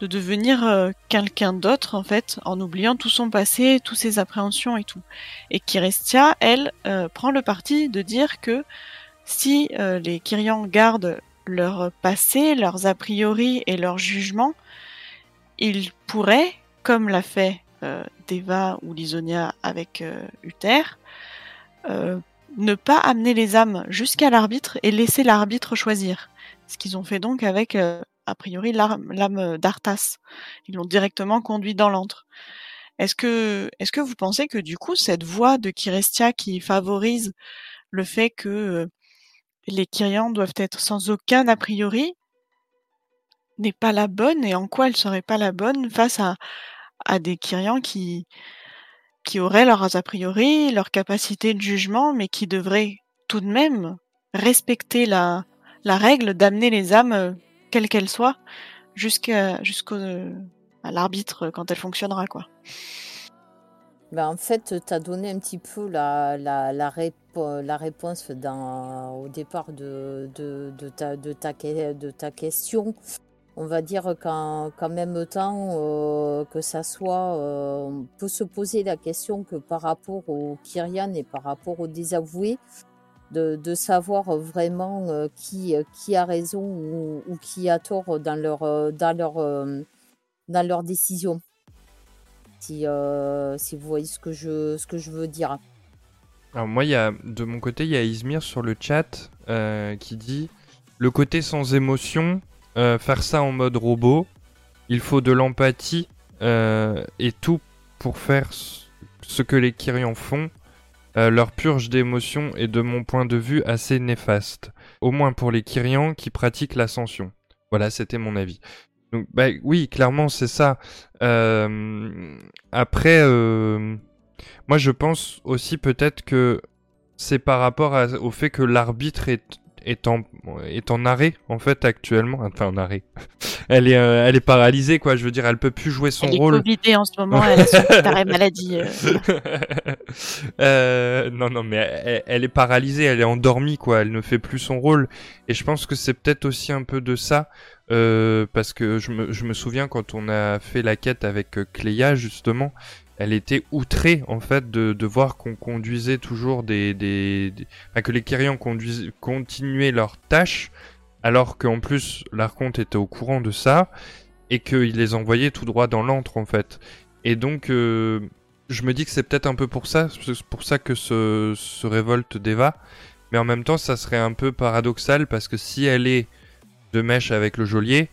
de devenir euh, quelqu'un d'autre en fait, en oubliant tout son passé, toutes ses appréhensions et tout. Et Kirestia, elle, prend le parti de dire que si les Kyrians gardent leur passé, leurs a priori et leurs jugements, ils pourraient, comme l'a fait euh, Deva ou Lisonia avec euh, Uther, euh, ne pas amener les âmes jusqu'à l'arbitre et laisser l'arbitre choisir. Ce qu'ils ont fait donc avec, a priori, l'âme d'Arthas. Ils l'ont directement conduit dans l'antre. Est-ce que, est-ce que vous pensez que du coup, cette voie de Kirestia qui favorise le fait que les Kyrians doivent être sans aucun a priori n'est pas la bonne et en quoi elle serait pas la bonne face à, à des Kyrians qui, qui auraient leurs a priori, leur capacité de jugement, mais qui devraient tout de même respecter la, la règle d'amener les âmes, euh, quelles qu'elles soient, jusqu'à jusqu'au l'arbitre quand elle fonctionnera quoi. Ben en fait, tu as donné un petit peu la, la, la, la réponse au départ de, de, de, ta, de, ta, de ta question on va dire qu'en même temps euh, que ça soit, euh, on peut se poser la question que par rapport aux Kyrian et par rapport aux désavoués, de, savoir vraiment euh, qui, qui a raison ou, qui a tort dans leur, dans leur, dans décision. Si, si vous voyez ce que je, ce que je veux dire. Alors moi, y a, de mon côté, il y a Izmir sur le chat qui dit le côté sans émotion euh, faire ça en mode robot. Il faut de l'empathie euh, et tout pour faire ce que les Kyrians font. Euh, leur purge d'émotions est de mon point de vue assez néfaste. Au moins pour les Kyrians qui pratiquent l'ascension. Voilà, c'était mon avis. Donc, bah, oui, clairement, c'est ça. après, moi, je pense aussi peut-être que c'est par rapport au fait que l'arbitre est est en, est en arrêt en fait actuellement. Enfin en arrêt. elle est euh, elle est paralysée quoi. Je veux dire, elle peut plus jouer son elle rôle. Elle est en ce moment. elle a son arrêt maladie. Euh. euh, non non mais elle, est paralysée. Elle est endormie quoi. Elle ne fait plus son rôle. Et je pense que c'est peut-être aussi un peu de ça. Parce que je me, je me souviens quand on a fait la quête avec Cléa justement, elle était outrée en fait de, voir qu'on conduisait toujours des, que les Kyrians continuaient leurs tâches alors qu'en plus l'Archonte était au courant de ça et qu'il les envoyait tout droit dans l'antre en fait. Et donc euh, je me dis que c'est peut-être un peu pour ça, pour ça que se, se révolte Deva, mais en même temps ça serait un peu paradoxal parce que si elle est de mèche avec le geôlier,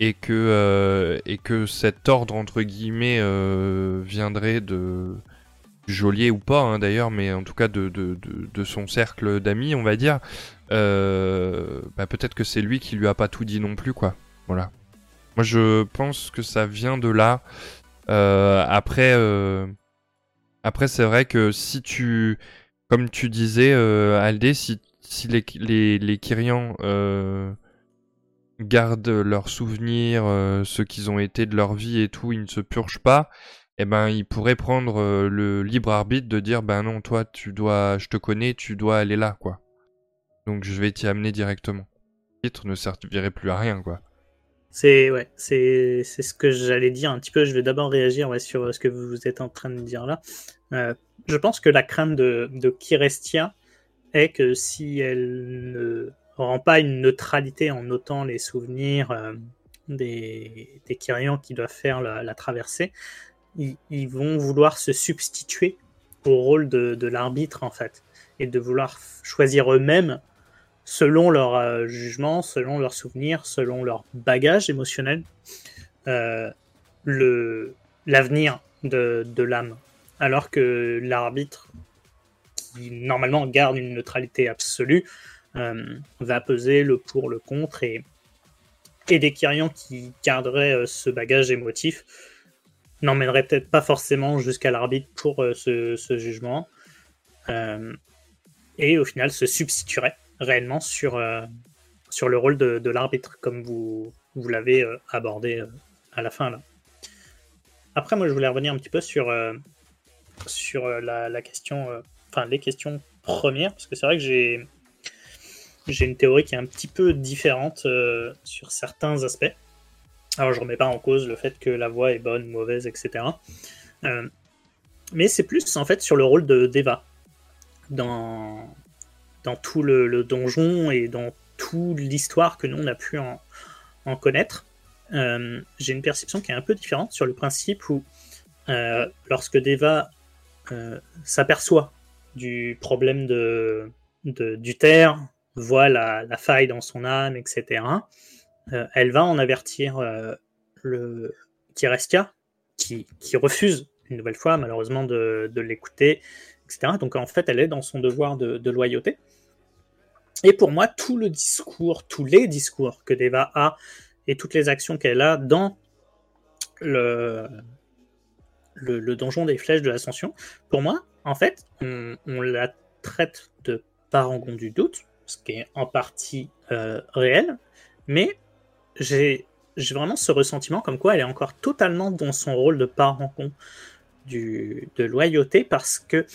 et que euh, et que cet ordre entre guillemets euh, viendrait de geôlier ou pas hein, d'ailleurs mais en tout cas de, de, de, son cercle d'amis on va dire euh, bah, peut-être que c'est lui qui lui a pas tout dit non plus quoi. Voilà. Moi je pense que ça vient de là. Après après c'est vrai que si tu comme tu disais Aldé si si les les, les Kyrians gardent leurs souvenirs, euh, ce qu'ils ont été de leur vie et tout, ils ne se purgent pas, eh ben ils pourraient prendre euh, le libre arbitre de dire ben non toi tu dois, je te connais, tu dois aller là quoi. Donc je vais t'y amener directement. Le titre ne servirait plus à rien quoi. C'est ouais, c'est ce que j'allais dire un petit peu. Je vais d'abord réagir sur ce que vous êtes en train de dire là. Euh, je pense que la crainte de, de Kirestia est que si elle ne rend pas une neutralité en notant les souvenirs euh, des, des Kyrians qui doivent faire la, traversée. Ils, vont vouloir se substituer au rôle de, l'arbitre, en fait, et de vouloir choisir eux-mêmes selon leur euh, jugement, selon leurs souvenirs, selon leur bagage émotionnel, euh, l'avenir de, de l'âme. Alors que l'arbitre qui normalement garde une neutralité absolue, va peser le pour, le contre, et, et des Kyrians qui garderaient ce bagage émotif n'emmèneraient peut-être pas forcément jusqu'à l'arbitre pour ce, jugement, et au final se substitueraient réellement sur, sur le rôle de, l'arbitre, comme vous, vous l'avez abordé à la fin là. Après, moi, je voulais revenir un petit peu sur, euh, sur euh, la, question, euh, enfin, les questions premières, parce que c'est vrai que j'ai, j'ai une théorie qui est un petit peu différente sur certains aspects. Alors, je remets pas en cause le fait que la voix est bonne, mauvaise, etc. mais c'est plus, en fait, sur le rôle de d'Eva dans, dans tout le, donjon et dans toute l'histoire que nous, on a pu en, en connaître. Euh, j'ai une perception qui est un peu différente sur le principe où euh, lorsque Deva euh, s'aperçoit du problème de, du terre, voit la, faille dans son âme, etc., elle va en avertir le Kirestia, qui, refuse une nouvelle fois, malheureusement, de, l'écouter, etc. Donc en fait, elle est dans son devoir de, loyauté. Et pour moi, tout le discours, tous les discours que Deva a et toutes les actions qu'elle a dans le, le, donjon des flèches de l'ascension, pour moi, en fait, on, la traite de parangon du doute, ce qui est en partie euh, réel, mais j'ai vraiment ce ressentiment comme quoi elle est encore totalement dans son rôle de du, de loyauté, parce que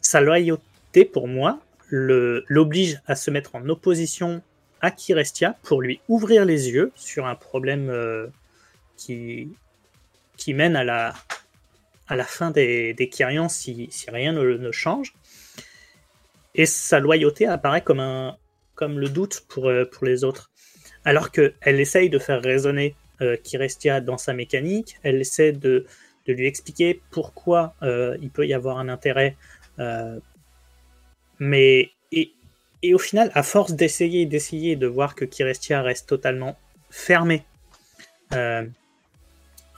sa loyauté, pour moi, l'oblige à se mettre en opposition à Kirestia pour lui ouvrir les yeux sur un problème euh, qui, mène à la, fin des, des Kyrians si rien ne, change. Et sa loyauté apparaît comme, un, comme le doute pour, euh, pour les autres. Alors qu'elle essaye de faire résonner euh, Kirestia dans sa mécanique, elle essaie de, de lui expliquer pourquoi il peut y avoir un intérêt. mais et au final, à force d'essayer et d'essayer de voir que Kirestia reste totalement fermé euh,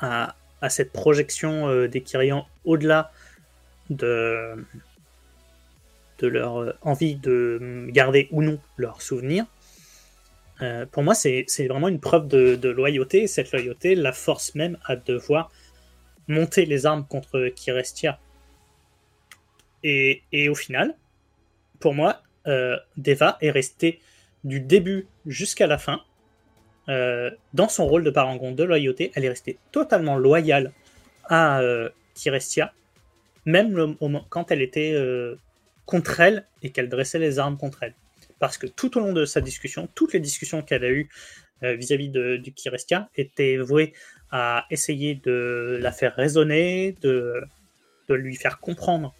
à, cette projection euh, des Kyrians au-delà de, de leur euh, envie de garder ou non leurs souvenirs, pour moi, c'est vraiment une preuve de, loyauté. Et cette loyauté la force même à devoir monter les armes contre Kirestia. Et, et au final, pour moi, euh, Deva est restée du début jusqu'à la fin euh, dans son rôle de parangon de loyauté. Elle est restée totalement loyale à euh, Kirestia, même quand elle était contre elle et qu'elle dressait les armes contre elle. Parce que tout au long de sa discussion, toutes les discussions qu'elle a eues vis-à-vis de, du Kirestia étaient vouées à essayer de la faire raisonner, de, de lui faire comprendre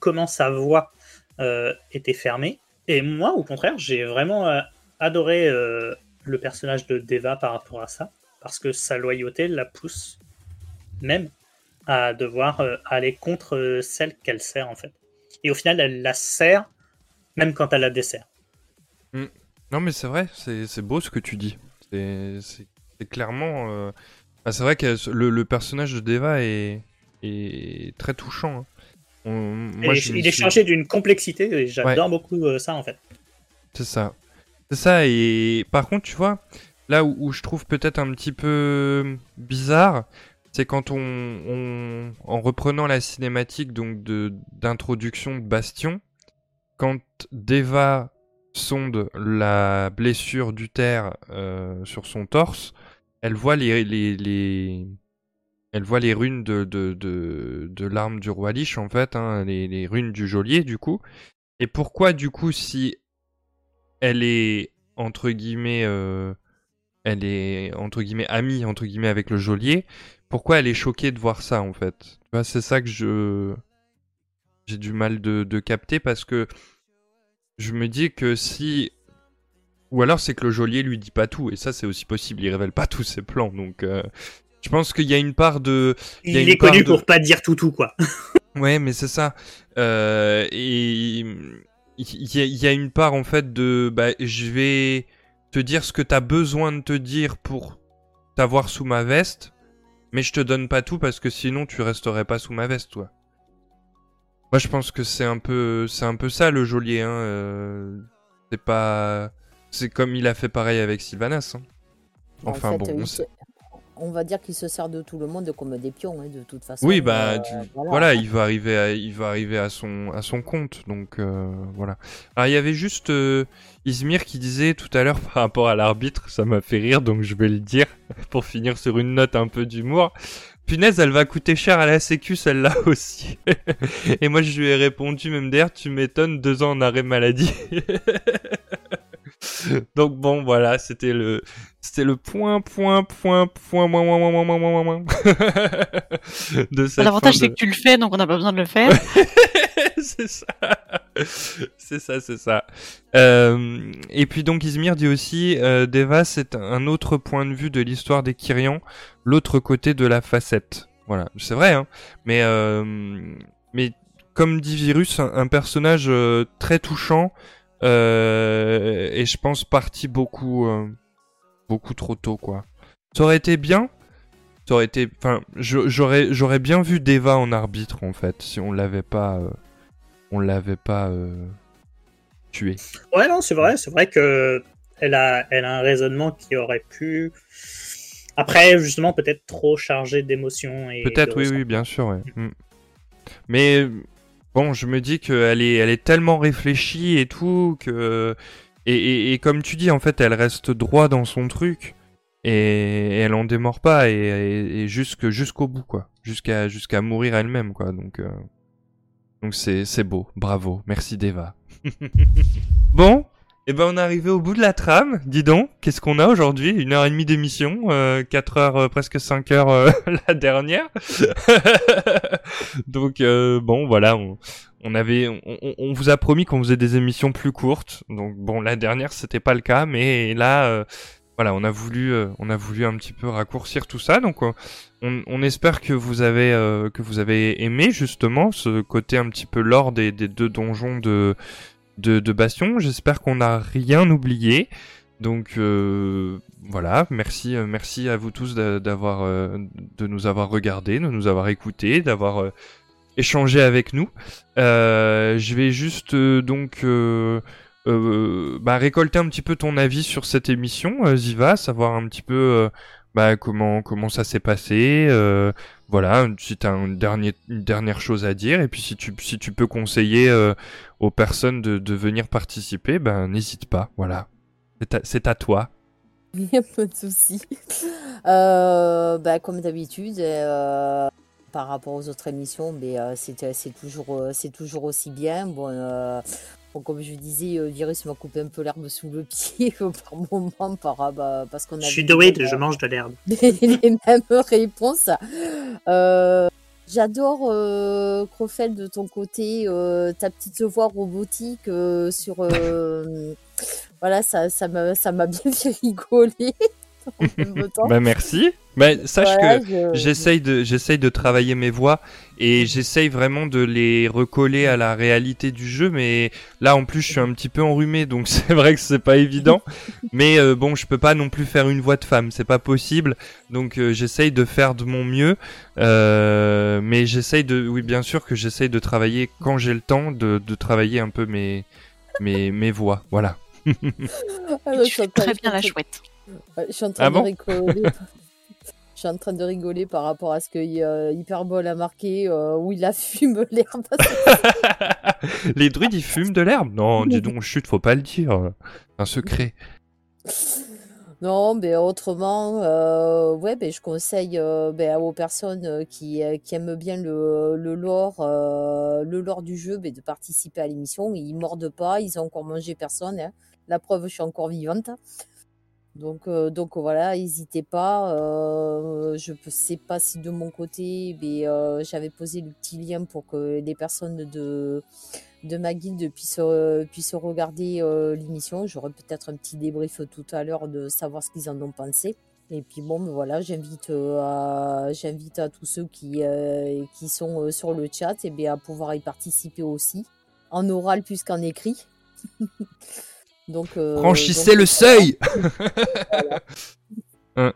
comment sa voix euh, était fermé. Et moi, au contraire, j'ai vraiment euh, adoré euh, le personnage de Deva par rapport à ça, parce que sa loyauté la pousse même à devoir aller contre celle qu'elle sert en fait. Et au final, elle la sert même quand elle la dessert. Mm. Non, mais c'est vrai, c'est beau ce que tu dis. C'est clairement. Bah, c'est vrai que le, personnage de Deva est, est très touchant. Hein il est chargé d'une complexité et j'adore beaucoup euh, ça en fait. C'est ça. C'est ça, et par contre, tu vois, là où, je trouve peut-être un petit peu bizarre, c'est quand on, en reprenant la cinématique donc de d'introduction de Bastion, quand Deva sonde la blessure du terre euh, sur son torse, elle voit les, les, les, elle voit les runes de, de, de, l'arme du roi Lich, en fait, hein, les, runes du geôlier, du coup. Et pourquoi, du coup, si elle est, entre guillemets, euh, elle est, entre guillemets, amie, entre guillemets, avec le geôlier, pourquoi elle est choquée de voir ça, en fait? C'est ça que je... J'ai du mal de, de capter, parce que je me dis que si ou alors c'est que le geôlier lui dit pas tout, et ça c'est aussi possible, il révèle pas tous ses plans, donc euh, je pense qu'il y a une part de. Il, est connu pour pas dire tout tout quoi. ouais, mais c'est ça. Euh, et il y, a une part en fait de, bah, je vais te dire ce que t'as besoin de te dire pour t'avoir sous ma veste, mais je te donne pas tout parce que sinon tu resterais pas sous ma veste, toi. Moi, je pense que c'est un peu, c'est un peu ça le geôlier. Hein. euh, c'est pas, c'est comme il a fait pareil avec Sylvanas. hein. En Enfin fait, bon, il on sait- on va dire qu'il se sert de tout le monde comme des pions, hein, de toute façon. Oui, bah, euh, voilà. il va arriver, à, il va arriver à son, à son compte, donc euh, voilà. Alors il y avait juste euh, Izmir qui disait tout à l'heure par rapport à l'arbitre, ça m'a fait rire, donc je vais le dire pour finir sur une note un peu d'humour. Punaise, elle va coûter cher à la Sécu celle-là aussi. Et moi je lui ai répondu même d'ailleurs, tu m'étonnes, deux ans en arrêt maladie. Donc bon, voilà, c'était le, c'était le point, point, point, point, moins, moins, moins, moins, moins, moins, de cette. L'avantage, de... c'est que tu le fais, donc on n'a pas besoin de le faire. c'est ça. C'est ça, c'est ça. Euh, et puis donc Izmir dit aussi, euh, Deva, c'est un autre point de vue de l'histoire des Kyrians, l'autre côté de la facette. Voilà, c'est vrai, hein. Mais, euh, mais comme dit Virus, un, un personnage euh, très touchant euh, et je pense parti beaucoup, euh, beaucoup trop tôt, quoi. Ça aurait été bien, ça aurait été, enfin, j'aurais, j'aurais bien vu Deva en arbitre en fait, si on l'avait pas, euh, on l'avait pas tué. Ouais, non, c'est vrai, c'est vrai que elle a, elle a un raisonnement qui aurait pu. Après, justement, peut-être trop chargé d'émotions et. Peut-être, oui, oui, bien sûr, ouais. Mm. Mais bon, je me dis qu'elle est, elle est tellement réfléchie et tout que, et, et, et comme tu dis, en fait, elle reste droit dans son truc et elle en démord pas et, et, et jusqu'au bout, quoi, jusqu'à jusqu'à mourir elle-même, quoi. Donc, euh, donc c'est c'est beau, bravo, merci Deva. bon. Et ben on est arrivé au bout de la trame, dis donc, qu'est-ce qu'on a aujourd'hui? Une heure et demie d'émission, euh, 4 heures, euh, presque 5 heures euh, la dernière. donc euh, bon voilà, on, on avait, on, on- vous a promis qu'on faisait des émissions plus courtes. Donc bon la dernière c'était pas le cas, mais là euh, voilà on a voulu, euh, on a voulu un petit peu raccourcir tout ça. Donc euh, on, on espère que vous avez, euh, que vous avez aimé justement ce côté un petit peu lore des, des deux donjons de de, Bastion. J'espère qu'on n'a rien oublié. Donc euh, voilà, merci, euh, merci à vous tous d'a- d'avoir, euh, de nous avoir regardés, de nous avoir écoutés, d'avoir euh, échangé avec nous. Euh, je vais juste donc bah, récolter un petit peu ton avis sur cette émission, Ziva, savoir un petit peu bah, comment comment ça s'est passé. euh, voilà, si tu as une, dernier, une dernière chose à dire, et puis si tu, si tu peux conseiller euh, aux personnes de, de venir participer, ben n'hésite pas, voilà. C'est à, toi. Il n'y a pas de souci. Euh, bah, comme d'habitude, par rapport aux autres émissions, mais, c'est, toujours, toujours aussi bien. Bon, bon, comme je disais, euh, Virus m'a coupé un peu l'herbe sous le pied euh, par moment, par, euh, bah, parce qu'on a Je suis doué, je mange de l'herbe. les mêmes réponses. Euh, J'adore, euh, Crofel, de ton côté, ta petite voix robotique sur... voilà, ça m'a ça m'a bien fait rigoler. Bah merci. Bah, sache Voilà, que je- j'essaye de, j'essaye de travailler mes voix et j'essaye vraiment de les recoller à la réalité du jeu, mais là en plus je suis un petit peu enrhumé, donc c'est vrai que c'est pas évident. mais euh, bon, je peux pas non plus faire une voix de femme, c'est pas possible. Donc euh, j'essaye de faire de mon mieux, euh, mais j'essaye de, oui bien sûr que j'essaye de travailler quand j'ai le temps, de, de travailler un peu mes, mes, mes voix, voilà. Ah, tu fais très bien en la chouette. Je suis en train Ah de bon rigoler. Je suis en train de rigoler par rapport à ce que euh, Hyperbole a marqué euh, où il a fume l'herbe. Les druides ils fument de l'herbe? Non, dis donc, chut, faut pas le dire. Un secret. Non, mais autrement, euh, ouais, ben, je conseille euh, ben, aux personnes qui, qui aiment bien le, le lore, euh, le lore du jeu, ben, de participer à l'émission. Ils mordent pas, ils ont encore mangé personne. hein. La preuve, je suis encore vivante. Donc, euh, donc voilà, n'hésitez pas. Euh, je ne sais pas si de mon côté, mais, euh, j'avais posé le petit lien pour que les personnes de, ma guilde puissent, regarder l'émission. J'aurai peut-être un petit débrief tout à l'heure de savoir ce qu'ils en ont pensé. Et puis bon, ben voilà, j'invite à, tous ceux qui, sont sur le chat et bien, à pouvoir y participer aussi, en oral plus qu'en écrit. donc, euh, Franchissez donc, le seuil voilà. Hein.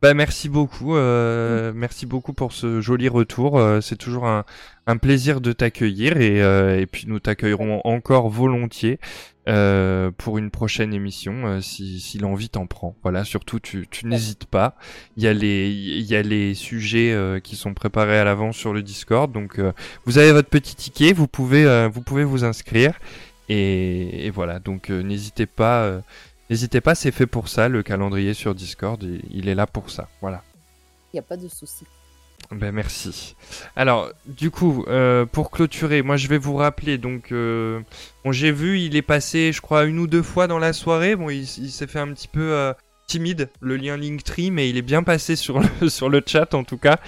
Bah merci beaucoup, euh, merci beaucoup pour ce joli retour. Euh, c'est toujours un, un, plaisir de t'accueillir et, euh, et, puis nous t'accueillerons encore volontiers euh, pour une prochaine émission euh, si, si l'envie t'en prend. Voilà, surtout tu, tu n'hésites pas. Il y a les il y a les sujets euh, qui sont préparés à l'avance sur le Discord, donc vous avez votre petit ticket, vous pouvez vous pouvez vous inscrire et, et voilà. Donc n'hésitez pas N'hésitez pas, c'est fait pour ça, le calendrier sur Discord, il est là pour ça, voilà. Il n'y a pas de souci. Ben merci. Alors, du coup, euh, pour clôturer, moi je vais vous rappeler, donc, euh, bon j'ai vu, il est passé, je crois, une ou deux fois dans la soirée, bon il, s'est fait un petit peu euh, timide, le lien Linktree, mais il est bien passé sur le, sur le chat en tout cas,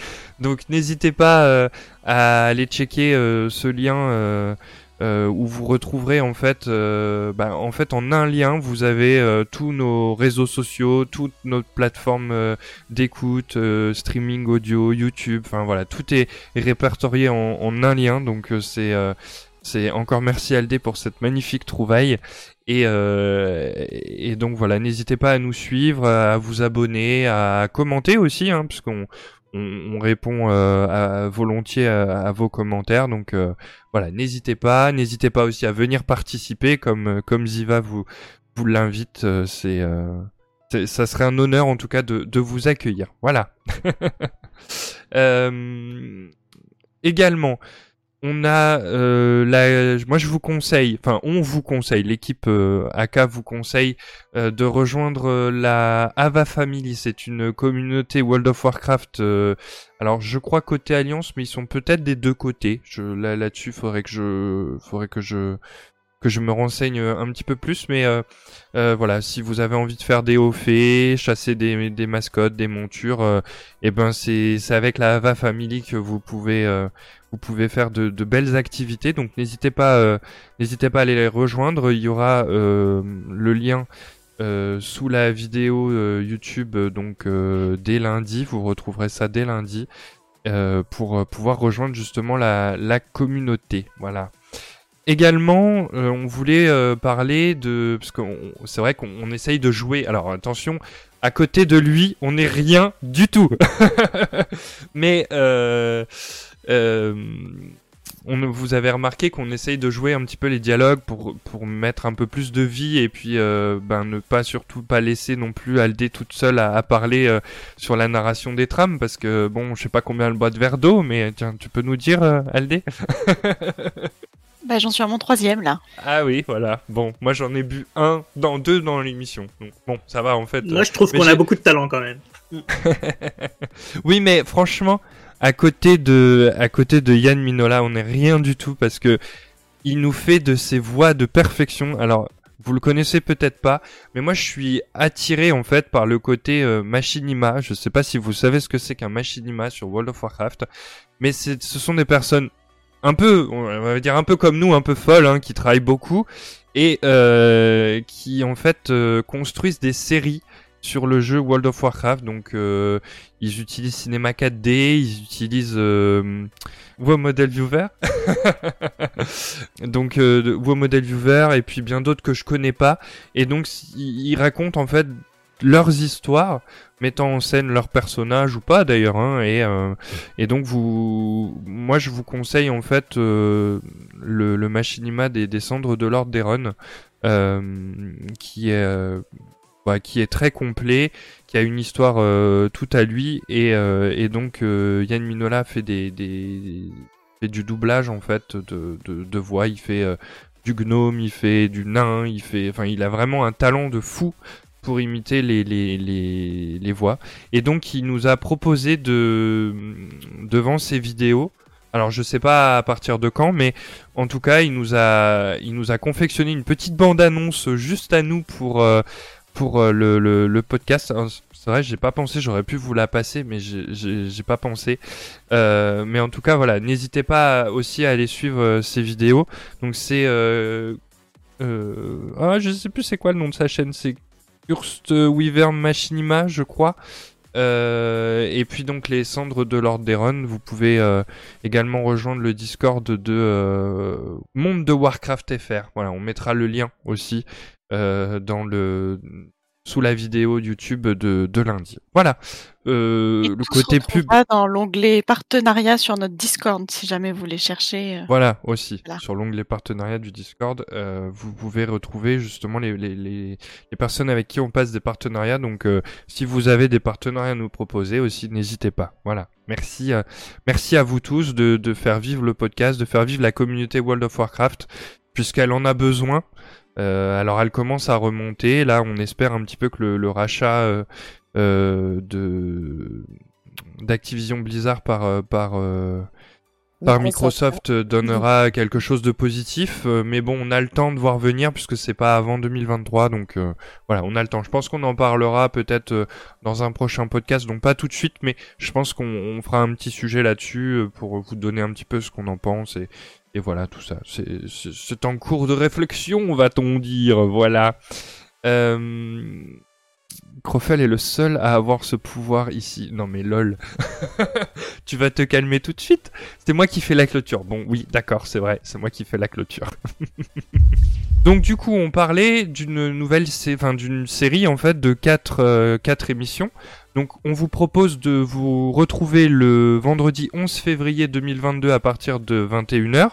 donc n'hésitez pas euh, à aller checker euh, ce lien euh, où vous retrouverez en fait, euh, bah, en fait en un lien, vous avez euh, tous nos réseaux sociaux, toutes nos plateformes d'écoute, streaming audio, YouTube, enfin voilà, tout est répertorié en, un lien, donc c'est c'est encore merci Aldé pour cette magnifique trouvaille. Et, et donc voilà, n'hésitez pas à nous suivre, à vous abonner, à commenter aussi, hein, puisqu'on on, répond euh, à, volontiers à, vos commentaires. Donc euh, voilà, n'hésitez pas, n'hésitez pas aussi à venir participer comme euh, comme Ziva vous vous l'invite. c'est ça serait un honneur en tout cas de, de vous accueillir. Voilà. également, on a euh, la, moi je vous conseille, enfin on vous conseille, l'équipe euh, AK vous conseille euh, de rejoindre euh, la Ava Family. C'est une communauté World of Warcraft. Euh, alors je crois côté Alliance, mais ils sont peut-être des deux côtés. Je, là là-dessus, faudrait que je, faudrait que je que je me renseigne un petit peu plus, mais euh, euh, voilà, si vous avez envie de faire des hauts faits, chasser des, des mascottes, des montures, euh, et eh ben c'est avec la Ava Family que vous pouvez vous pouvez faire de, de belles activités. Donc n'hésitez pas n'hésitez pas à aller les rejoindre. Il y aura le lien sous la vidéo YouTube donc dès lundi. Vous retrouverez ça dès lundi pour pouvoir rejoindre justement la la communauté. Voilà. Également, euh, on voulait euh, parler de parce que c'est vrai qu'on essaye de jouer. Alors attention, à côté de lui, on n'est rien du tout. Mais euh, on, vous avez remarqué qu'on essaye de jouer un petit peu les dialogues pour pour mettre un peu plus de vie et puis ben ne pas surtout pas laisser non plus Aldé toute seule à, parler sur la narration des trames parce que bon, je sais pas combien elle boit de verre d'eau, mais tiens, tu peux nous dire Aldé? Bah, j'en suis à mon troisième là. Ah oui, voilà. Bon, moi j'en ai bu un, dans deux dans l'émission. Donc bon, ça va en fait. Moi je trouve qu'on a beaucoup de talent quand même. oui, mais franchement, à côté de, à côté de Yann Minola, on n'est rien du tout parce que il nous fait de ses voix de perfection. Alors, vous le connaissez peut-être pas, mais moi je suis attiré en fait par le côté euh, machinima. Je sais pas si vous savez ce que c'est qu'un machinima sur World of Warcraft, mais ce sont des personnes un peu, on va dire un peu comme nous, un peu folles, hein, qui travaillent beaucoup et euh, qui en fait euh, construisent des séries sur le jeu World of Warcraft. Donc euh, ils utilisent Cinema 4D, ils utilisent euh, WoW Model Viewer, donc euh, WoW Model Viewer et puis bien d'autres que je connais pas. Et donc ils racontent en fait leurs histoires mettant en scène leurs personnages ou pas d'ailleurs hein, et euh, et donc vous moi je vous conseille en fait euh, le, le machinima des, des cendres de Lord Deron euh, qui est bah, qui est très complet qui a une histoire tout à lui et, et donc Yann Minola fait des, des fait du doublage en fait de, de, de voix. Il fait du gnome, il fait du nain, il fait, enfin, il a vraiment un talent de fou pour imiter les, les, les, voix. Et donc il nous a proposé de devant ces vidéos. Alors je sais pas à partir de quand, mais en tout cas il nous a il nous a confectionné une petite bande annonce juste à nous pour euh, pour euh, le, le, podcast. C'est vrai, j'ai pas pensé, j'aurais pu vous la passer, mais j'ai pas pensé. Euh, mais en tout cas, voilà, n'hésitez pas aussi à aller suivre ces vidéos. Donc c'est, ah, je sais plus c'est quoi le nom de sa chaîne, c'est Urst Weaver Machinima, je crois. Euh, et puis donc les cendres de Lord Deron, vous pouvez euh, également rejoindre le Discord de euh, Monde de Warcraft FR. Voilà, on mettra le lien aussi dans le sous la vidéo YouTube de, de lundi. Voilà. Euh, le côté pub. dans l'onglet partenariat sur notre Discord, si jamais vous voulez chercher. Euh. Voilà, aussi. Sur l'onglet partenariat du Discord, euh, vous pouvez retrouver justement les, les, les, les, personnes avec qui on passe des partenariats. Donc, euh, si vous avez des partenariats à nous proposer aussi, n'hésitez pas. Voilà. Merci, merci à vous tous de, de faire vivre le podcast, de faire vivre la communauté World of Warcraft, puisqu'elle en a besoin. Euh, alors elle commence à remonter. Là, on espère un petit peu que le, le rachat euh, euh, de d'Activision Blizzard par par par Microsoft donnera quelque chose de positif, mais bon, on a le temps de voir venir puisque c'est pas avant 2023, donc voilà, on a le temps. Je pense qu'on en parlera peut-être dans un prochain podcast, donc pas tout de suite, mais je pense qu'on fera un petit sujet là-dessus pour vous donner un petit peu ce qu'on en pense et, et voilà tout ça. C'est en cours de réflexion, va-t-on dire, voilà. Euh, Crofel est le seul à avoir ce pouvoir ici. Non mais lol. tu vas te calmer tout de suite. C'est moi qui fais la clôture. Bon oui, d'accord, c'est vrai, c'est moi qui fais la clôture. Donc du coup, on parlait d'une nouvelle, enfin d'une série en fait de quatre, euh, quatre émissions. Donc on vous propose de vous retrouver le vendredi 11 février 2022 à partir de 21h.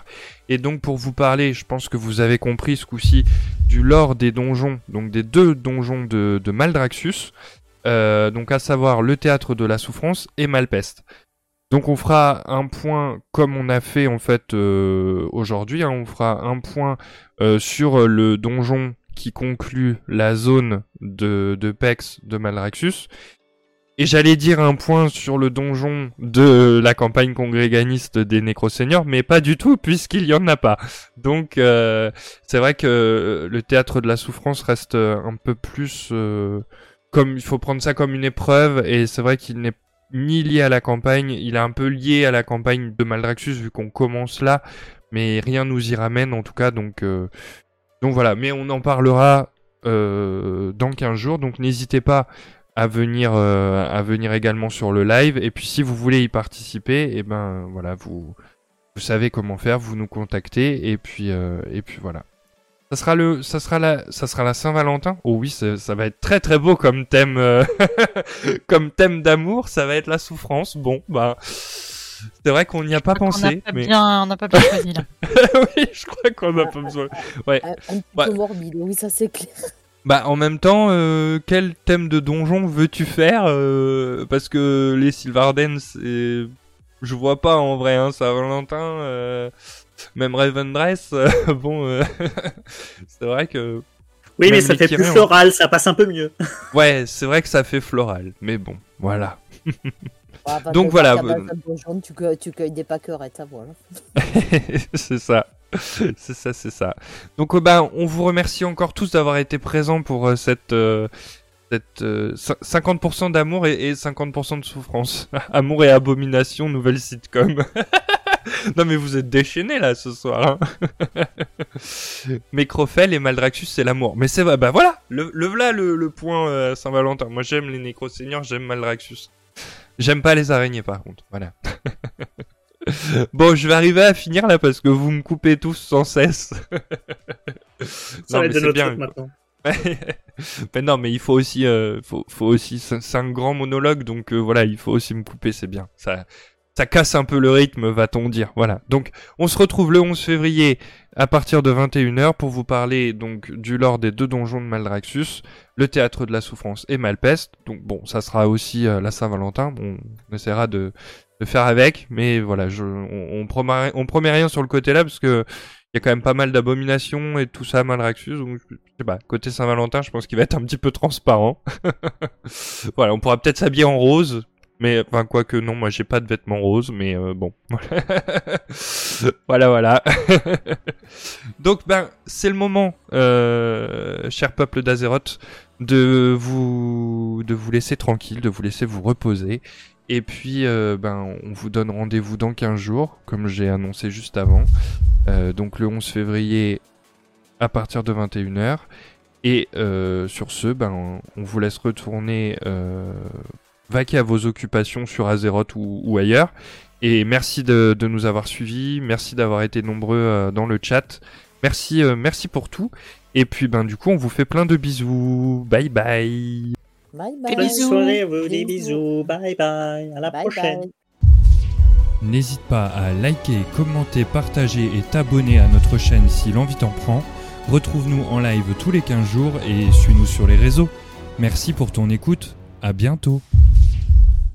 Et donc pour vous parler, je pense que vous avez compris ce coup-ci du lore des donjons, donc des deux donjons de, de Maldraxus, euh, donc à savoir le théâtre de la souffrance et Malpeste. Donc on fera un point comme on a fait en fait euh, aujourd'hui, hein, on fera un point euh, sur le donjon qui conclut la zone de, de Pex de Maldraxus. Et j'allais dire un point sur le donjon de la campagne congréganiste des Nécroseigneurs, mais pas du tout, puisqu'il y en a pas. Donc, euh, c'est vrai que le théâtre de la souffrance reste un peu plus... comme il faut prendre ça comme une épreuve, et c'est vrai qu'il n'est ni lié à la campagne, il est un peu lié à la campagne de Maldraxus vu qu'on commence là, mais rien nous y ramène en tout cas, donc, euh, donc voilà, mais on en parlera euh, dans 15 jours, donc n'hésitez pas à venir, euh, à venir également sur le live, et puis si vous voulez y participer, et eh ben voilà, vous, vous savez comment faire, vous nous contactez, et puis, et puis voilà. Ça sera le, ça sera la, ça sera la Saint-Valentin. Oh oui, ça va être très très beau comme thème, euh, comme thème d'amour. Ça va être la souffrance. Bon, bah, c'est vrai qu'on n'y a pas pensé. On mais... bien, on n'a pas bien choisi là. oui, je crois qu'on n'a pas besoin. Ouais. Un, petit peu morbide. Oui, ça c'est clair. Bah en même temps, euh, quel thème de donjon veux-tu faire euh, Parce que les Sylvardens, je vois pas en vrai, hein, Saint-Valentin même Raven Dress, euh, bon, euh, c'est vrai que. Oui, mais ça fait plus floral, ça passe un peu mieux. ouais, c'est vrai que ça fait floral, mais bon, voilà. Donc voilà. tu, cueilles, tu cueilles des pâquerettes, voilà. c'est ça. C'est ça, c'est ça. Donc euh, bah, on vous remercie encore tous d'avoir été présents pour cette, cette 50% d'amour et, et 50% de souffrance. Amour et abomination, nouvelle sitcom. non mais vous êtes déchaînés là ce soir. Hein et Maldraxus c'est l'amour. Mais c'est bah voilà, le, le voilà le, point euh, Saint-Valentin. Moi j'aime les Nécro-Seigneurs, j'aime Maldraxus. J'aime pas les araignées par contre, voilà. bon, je vais arriver à finir là parce que vous me coupez tous sans cesse. Ça non, mais c'est bien. Maintenant. mais non, mais il faut aussi, euh, faut, faut aussi, c'est un grand monologue, donc euh, voilà, il faut aussi me couper, c'est bien. Ça, ça casse un peu le rythme, va-t-on dire. Voilà. Donc, on se retrouve le 11 février à partir de 21h pour vous parler donc du lore des deux donjons de Maldraxus, le théâtre de la souffrance et Malpeste. Donc bon, ça sera aussi euh, la Saint-Valentin. on essaiera de, faire avec, mais voilà, je, on, on, promet, rien sur le côté là parce que il y a quand même pas mal d'abominations et tout ça à Maldraxus. Donc, je sais pas, côté Saint-Valentin, je pense qu'il va être un petit peu transparent. voilà, on pourra peut-être s'habiller en rose mais enfin quoique non, moi j'ai pas de vêtements roses, mais euh, bon. voilà, voilà. Donc ben c'est le moment, euh, cher peuple d'Azeroth, de vous de vous laisser tranquille, de vous laisser vous reposer. Et puis euh, ben on vous donne rendez-vous dans 15 jours, comme j'ai annoncé juste avant. Donc le 11 février à partir de 21h. Et sur ce, ben on vous laisse retourner vaquer à vos occupations sur Azeroth ou, ailleurs. Et merci de, nous avoir suivis, merci d'avoir été nombreux euh, dans le chat. Merci, merci pour tout. Et puis ben du coup, on vous fait plein de bisous. Bye bye. Bye Des bye. Bonne bisous. soirée vous, des Bisous. bisous. Bye bye. À la Bye prochaine. bye. N'hésite pas à liker, commenter, partager et t'abonner à notre chaîne si l'envie t'en prend. Retrouve-nous en live tous les 15 jours et suis-nous sur les réseaux. Merci pour ton écoute. À bientôt.